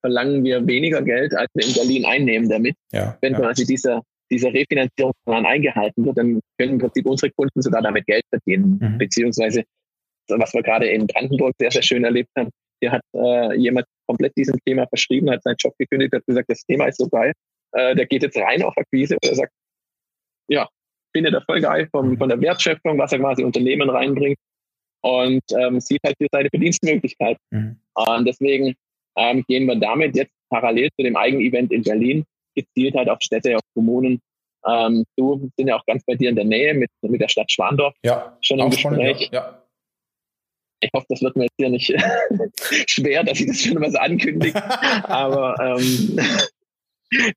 verlangen wir weniger Geld, als wir in Berlin einnehmen damit. Ja, Wenn ja. quasi dieser, dieser Refinanzierungsplan eingehalten wird, dann können im Prinzip unsere Kunden sogar damit Geld verdienen. Mhm. Beziehungsweise, was wir gerade in Brandenburg sehr, sehr schön erlebt haben, hier hat äh, jemand komplett diesem Thema verschrieben, hat seinen Job gekündigt, hat gesagt, das Thema ist so geil. Äh, der geht jetzt rein auf Akquise und er sagt, ja, finde das voll geil vom, von der Wertschöpfung, was er quasi Unternehmen reinbringt und ähm, sieht halt hier seine Verdienstmöglichkeit. Mhm. Und deswegen ähm, gehen wir damit jetzt parallel zu dem Eigenevent in Berlin gezielt halt auf Städte, auf Kommunen. Ähm, du sind ja auch ganz bei dir in der Nähe mit, mit der Stadt Schwandorf ja, schon im Gespräch. ja, ja. Ich hoffe, das wird mir jetzt hier nicht schwer, dass ich das schon was ankündige. Aber ähm,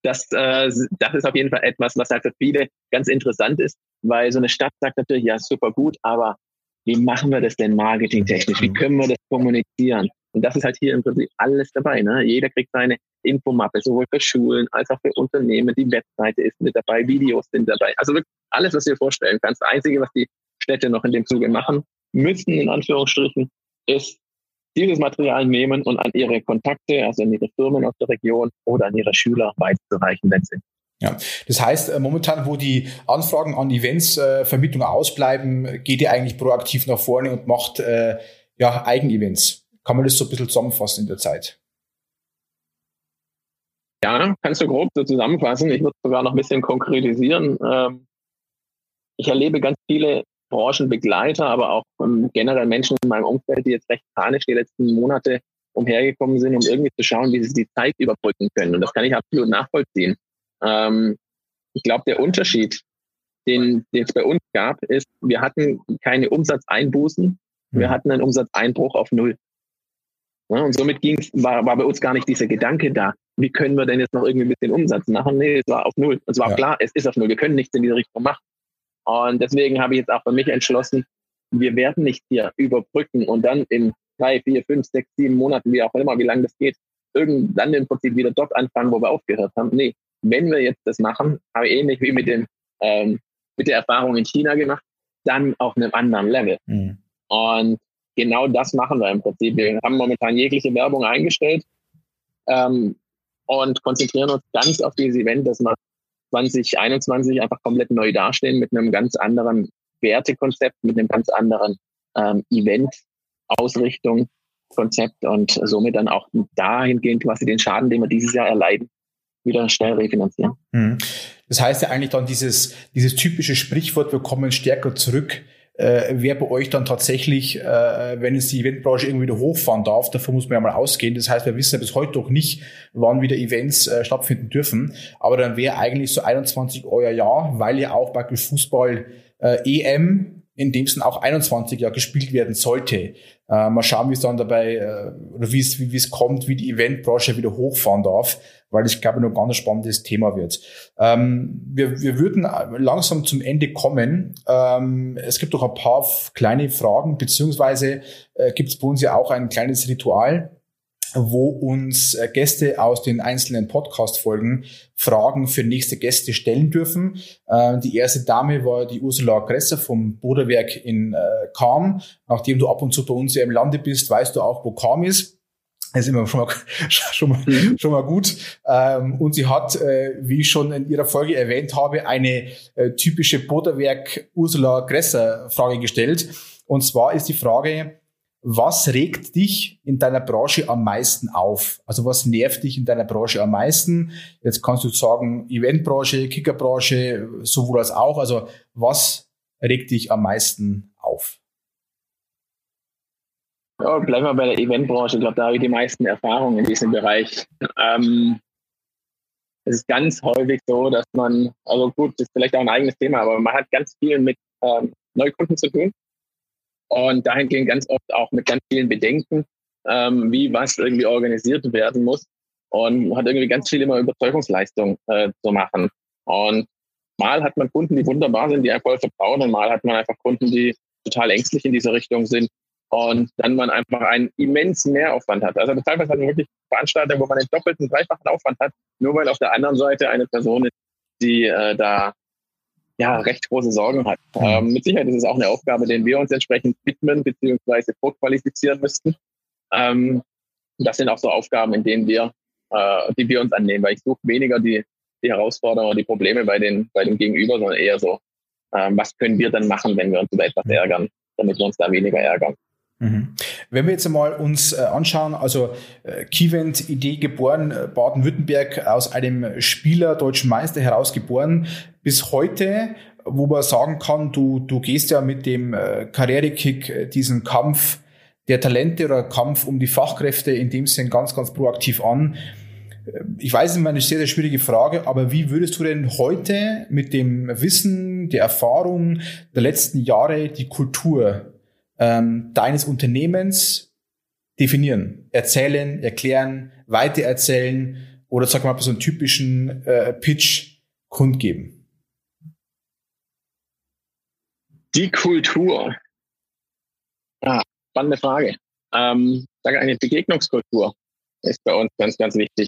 das, äh, das ist auf jeden Fall etwas, was halt für viele ganz interessant ist, weil so eine Stadt sagt natürlich, ja, super gut, aber wie machen wir das denn marketingtechnisch? Wie können wir das kommunizieren? Und das ist halt hier im Prinzip alles dabei. Ne? Jeder kriegt seine Infomappe, sowohl für Schulen als auch für Unternehmen. Die Webseite ist mit dabei, Videos sind dabei. Also wirklich alles, was du dir vorstellen kannst. Das Einzige, was die Städte noch in dem Zuge machen müssen, in Anführungsstrichen, ist dieses Material nehmen und an ihre Kontakte, also an ihre Firmen aus der Region oder an ihre Schüler weiterzureichen, wenn sie ja, das heißt, äh, momentan, wo die Anfragen an Eventsvermittlung äh, ausbleiben, geht ihr eigentlich proaktiv nach vorne und macht äh, ja Eigenevents. Kann man das so ein bisschen zusammenfassen in der Zeit? Ja, kannst du grob so zusammenfassen. Ich würde sogar noch ein bisschen konkretisieren. Ähm, ich erlebe ganz viele Branchenbegleiter, aber auch ähm, generell Menschen in meinem Umfeld, die jetzt recht panisch die letzten Monate umhergekommen sind, um irgendwie zu schauen, wie sie die Zeit überbrücken können. Und das kann ich absolut nachvollziehen. Ähm, ich glaube, der Unterschied, den, den es bei uns gab, ist, wir hatten keine Umsatzeinbußen, wir mhm. hatten einen Umsatzeinbruch auf Null. Ja, und somit ging's, war, war bei uns gar nicht dieser Gedanke da, wie können wir denn jetzt noch irgendwie ein bisschen Umsatz machen? Nee, es war auf Null. Es war ja. klar, es ist auf Null. Wir können nichts in diese Richtung machen. Und deswegen habe ich jetzt auch für mich entschlossen, wir werden nicht hier überbrücken und dann in drei, vier, fünf, sechs, sieben Monaten, wie auch immer, wie lange das geht, irgendwann im Prinzip wieder dort anfangen, wo wir aufgehört haben. Nee, wenn wir jetzt das machen, habe ich ähnlich wie mit, dem, ähm, mit der Erfahrung in China gemacht, dann auf einem anderen Level. Mhm. Und genau das machen wir im Prinzip. Wir haben momentan jegliche Werbung eingestellt ähm, und konzentrieren uns ganz auf dieses Event, dass wir 2021 einfach komplett neu dastehen mit einem ganz anderen Wertekonzept, mit einem ganz anderen ähm, Event-Ausrichtung, Konzept und somit dann auch dahingehend quasi den Schaden, den wir dieses Jahr erleiden, wieder schnell refinanzieren. Mhm. Das heißt ja eigentlich dann dieses, dieses typische Sprichwort, wir kommen stärker zurück, äh, wer bei euch dann tatsächlich, äh, wenn es die Eventbranche irgendwie wieder hochfahren darf, davon muss man ja mal ausgehen. Das heißt, wir wissen ja bis heute noch nicht, wann wieder Events äh, stattfinden dürfen. Aber dann wäre eigentlich so 21 euer Jahr, weil ja auch praktisch Fußball äh, EM in dem Sinn auch 21 Jahre gespielt werden sollte. Äh, mal schauen, wie es dann dabei, äh, oder wie es, wie es kommt, wie die Eventbranche wieder hochfahren darf, weil ich glaube, noch ein ganz spannendes Thema wird. Ähm, wir, wir würden langsam zum Ende kommen. Ähm, es gibt noch ein paar kleine Fragen, beziehungsweise äh, gibt es bei uns ja auch ein kleines Ritual. wo uns äh, Gäste aus den einzelnen Podcast-Folgen Fragen für nächste Gäste stellen dürfen. Äh, die erste Dame war die Ursula Gresser vom Boderwerk in äh, Kam. Nachdem du ab und zu bei uns ja im Lande bist, weißt du auch, wo Kam ist. Das ist immer schon mal, schon mal, mhm. schon mal gut. Ähm, und sie hat, wie ich schon in ihrer Folge erwähnt habe, eine typische Boderwerk Ursula Gresser Frage gestellt. Und zwar ist die Frage, was regt dich in deiner Branche am meisten auf? Also was nervt dich in deiner Branche am meisten? Jetzt kannst du sagen, Eventbranche, Kickerbranche, sowohl als auch. Also was regt dich am meisten auf? Ja, bleiben wir bei der Eventbranche. Ich glaube, da habe ich die meisten Erfahrungen in diesem Bereich. Ähm, es ist ganz häufig so, dass man, also gut, das ist vielleicht auch ein eigenes Thema, aber man hat ganz viel mit ähm, Neukunden zu tun. Und dahingehend ganz oft auch mit ganz vielen Bedenken, ähm, wie was irgendwie organisiert werden muss. Und hat irgendwie ganz viel immer Überzeugungsleistung äh, zu machen. Und mal hat man Kunden, die wunderbar sind, die voll vertrauen, und mal hat man einfach Kunden, die total ängstlich in diese Richtung sind. Und dann man einfach einen immensen Mehraufwand hat. Also teilweise hat man wirklich Veranstaltungen, wo man einen doppelten, dreifachen Aufwand hat, nur weil auf der anderen Seite eine Person ist, die äh, da ja, recht große Sorgen hat. Mhm. Ähm, mit Sicherheit ist es auch eine Aufgabe, den wir uns entsprechend widmen bzw. vorqualifizieren müssten. Ähm, das sind auch so Aufgaben, in denen wir, äh, die wir uns annehmen, weil ich suche weniger die, die Herausforderungen, die Probleme bei den, bei dem Gegenüber, sondern eher so, ähm, was können wir dann machen, wenn wir uns über etwas ärgern, damit wir uns da weniger ärgern. Mhm. Wenn wir jetzt einmal uns äh, anschauen, also äh, Kivent, Idee geboren, äh, Baden-Württemberg aus einem Spieler, deutschen Meister heraus geboren, bis heute, wo man sagen kann, du, du gehst ja mit dem Karrierekick diesen Kampf der Talente oder Kampf um die Fachkräfte in dem Sinn ganz, ganz proaktiv an. Ich weiß, es ist eine sehr, sehr schwierige Frage, aber wie würdest du denn heute mit dem Wissen, der Erfahrung der letzten Jahre die Kultur ähm, deines Unternehmens definieren, erzählen, erklären, weitererzählen oder sag mal so einen typischen äh, Pitch kundgeben? Die Kultur. Ah, spannende Frage. Ähm, sage eine Begegnungskultur ist bei uns ganz, ganz wichtig.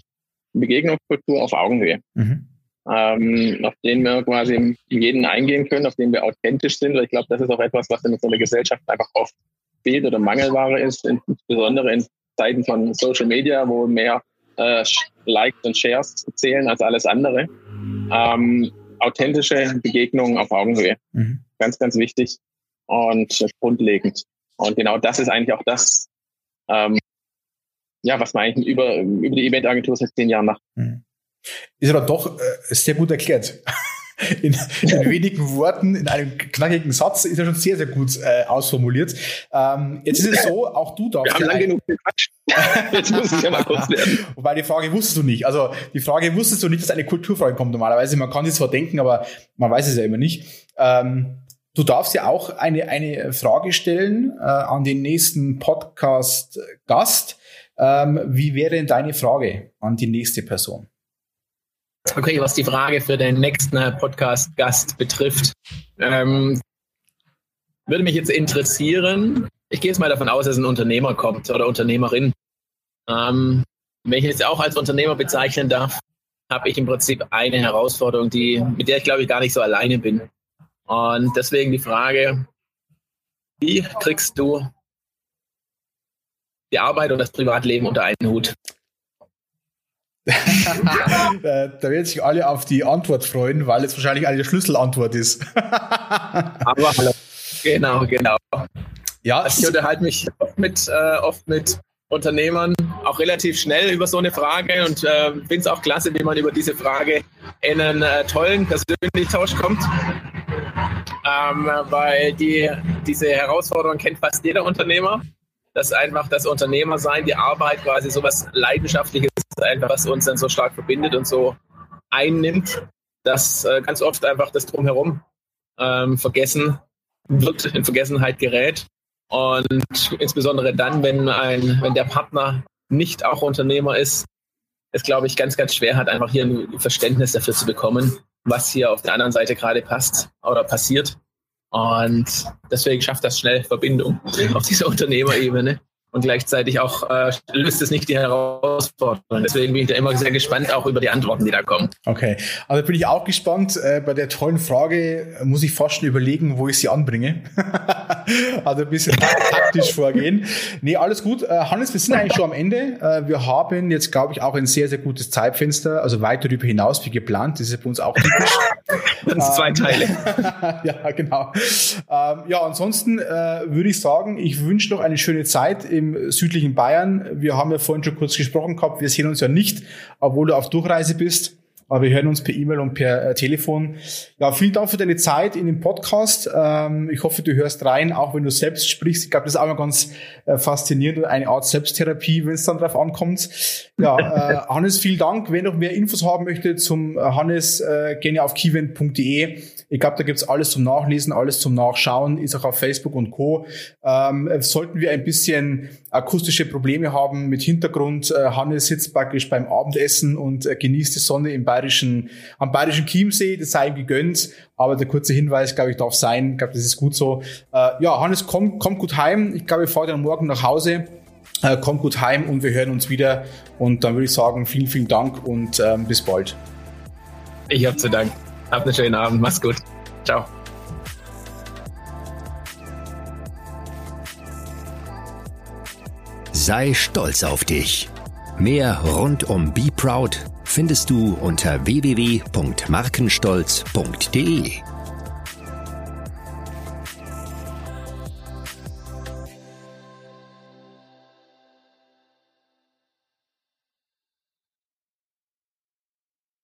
Begegnungskultur auf Augenhöhe. Mhm ähm, auf den wir quasi jeden eingehen können, auf den wir authentisch sind. Ich glaube, das ist auch etwas, was in unserer Gesellschaft einfach oft fehlt oder Mangelware ist, insbesondere in Zeiten von Social Media, wo mehr äh, Likes und Shares zählen als alles andere. Ähm, authentische Begegnungen auf Augenhöhe. Mhm. Ganz, ganz wichtig und grundlegend. Und genau das ist eigentlich auch das, ähm, ja, was man eigentlich über, über die Eventagentur seit zehn Jahren macht. Mhm ist aber doch äh, sehr gut erklärt. In, in wenigen Worten, in einem knackigen Satz ist er schon sehr, sehr gut äh, ausformuliert. Ähm, jetzt ist es so, auch du darfst. Wir haben lange genug gequatscht. Jetzt muss ich ja mal kurz lernen. Wobei die Frage wusstest du nicht. Also die Frage wusstest du nicht, dass eine Kulturfrage kommt normalerweise. Man kann sich zwar denken, aber man weiß es ja immer nicht. Ähm, du darfst ja auch eine, eine Frage stellen äh, an den nächsten Podcast-Gast. Ähm, wie wäre denn deine Frage an die nächste Person? Okay, was die Frage für den nächsten Podcast-Gast betrifft, ähm, würde mich jetzt interessieren. Ich gehe jetzt mal davon aus, dass ein Unternehmer kommt oder Unternehmerin. Ähm, wenn ich jetzt auch als Unternehmer bezeichnen darf, habe ich im Prinzip eine Herausforderung, die, mit der ich glaube ich gar nicht so alleine bin. Und deswegen die Frage, wie kriegst du die Arbeit und das Privatleben unter einen Hut? da werden sich alle auf die Antwort freuen, weil es wahrscheinlich eine Schlüsselantwort ist. Aber hallo. Genau, genau. Ja, also ich unterhalte mich oft mit, äh, oft mit Unternehmern auch relativ schnell über so eine Frage und äh, finde es auch klasse, wie man über diese Frage in einen äh, tollen persönlichen Tausch kommt. Ähm, weil die, diese Herausforderung kennt fast jeder Unternehmer dass einfach das Unternehmersein, die Arbeit quasi so was Leidenschaftliches einfach, was uns dann so stark verbindet und so einnimmt, dass äh, ganz oft einfach das Drumherum ähm, vergessen wird, in Vergessenheit gerät. Und insbesondere dann, wenn ein, wenn der Partner nicht auch Unternehmer ist, es glaube ich ganz, ganz schwer hat, einfach hier ein Verständnis dafür zu bekommen, was hier auf der anderen Seite gerade passt oder passiert. Und deswegen schafft das schnell Verbindung auf dieser Unternehmerebene. Und gleichzeitig auch äh, löst es nicht die Herausforderung. Deswegen bin ich da immer sehr gespannt, auch über die Antworten, die da kommen. Okay, also bin ich auch gespannt. Äh, bei der tollen Frage muss ich fast schon überlegen, wo ich sie anbringe. also ein bisschen taktisch vorgehen. Nee, alles gut. Äh, Hannes, wir sind eigentlich schon am Ende. Äh, wir haben jetzt, glaube ich, auch ein sehr, sehr gutes Zeitfenster, also weit darüber hinaus wie geplant. Das ist bei uns auch typisch. Dann zwei Teile. ja, genau. Ähm, ja, ansonsten äh, würde ich sagen, ich wünsche noch eine schöne Zeit im südlichen Bayern. Wir haben ja vorhin schon kurz gesprochen gehabt, wir sehen uns ja nicht, obwohl du auf Durchreise bist. Aber wir hören uns per E-Mail und per äh, Telefon. Ja, vielen Dank für deine Zeit in dem Podcast. Ähm, ich hoffe, du hörst rein, auch wenn du selbst sprichst. Ich glaube, das ist auch mal ganz äh, faszinierend und eine Art Selbsttherapie, wenn es dann drauf ankommt. Ja, äh, Hannes, vielen Dank. Wer noch mehr Infos haben möchte zum Hannes, gerne auf keyvent.de. Ich glaube, da gibt's alles zum Nachlesen, alles zum Nachschauen, ist auch auf Facebook und Co. Ähm, sollten wir ein bisschen akustische Probleme haben mit Hintergrund, äh, Hannes sitzt praktisch beim Abendessen und äh, genießt die Sonne im bayerischen, am bayerischen Chiemsee, das sei ihm gegönnt. Aber der kurze Hinweis, glaube ich, darf sein. Ich glaube, das ist gut so. Äh, ja, Hannes, komm, komm gut heim. Ich glaube, ich fahre dann morgen nach Hause. Äh, kommt gut heim und wir hören uns wieder. Und dann würde ich sagen, vielen, vielen Dank und ähm, bis bald. Ich habe zu danken. Habt einen schönen Abend. Mach's gut. Ciao. Sei stolz auf dich. Mehr rund um Be Proud findest du unter www.markenstolz.de.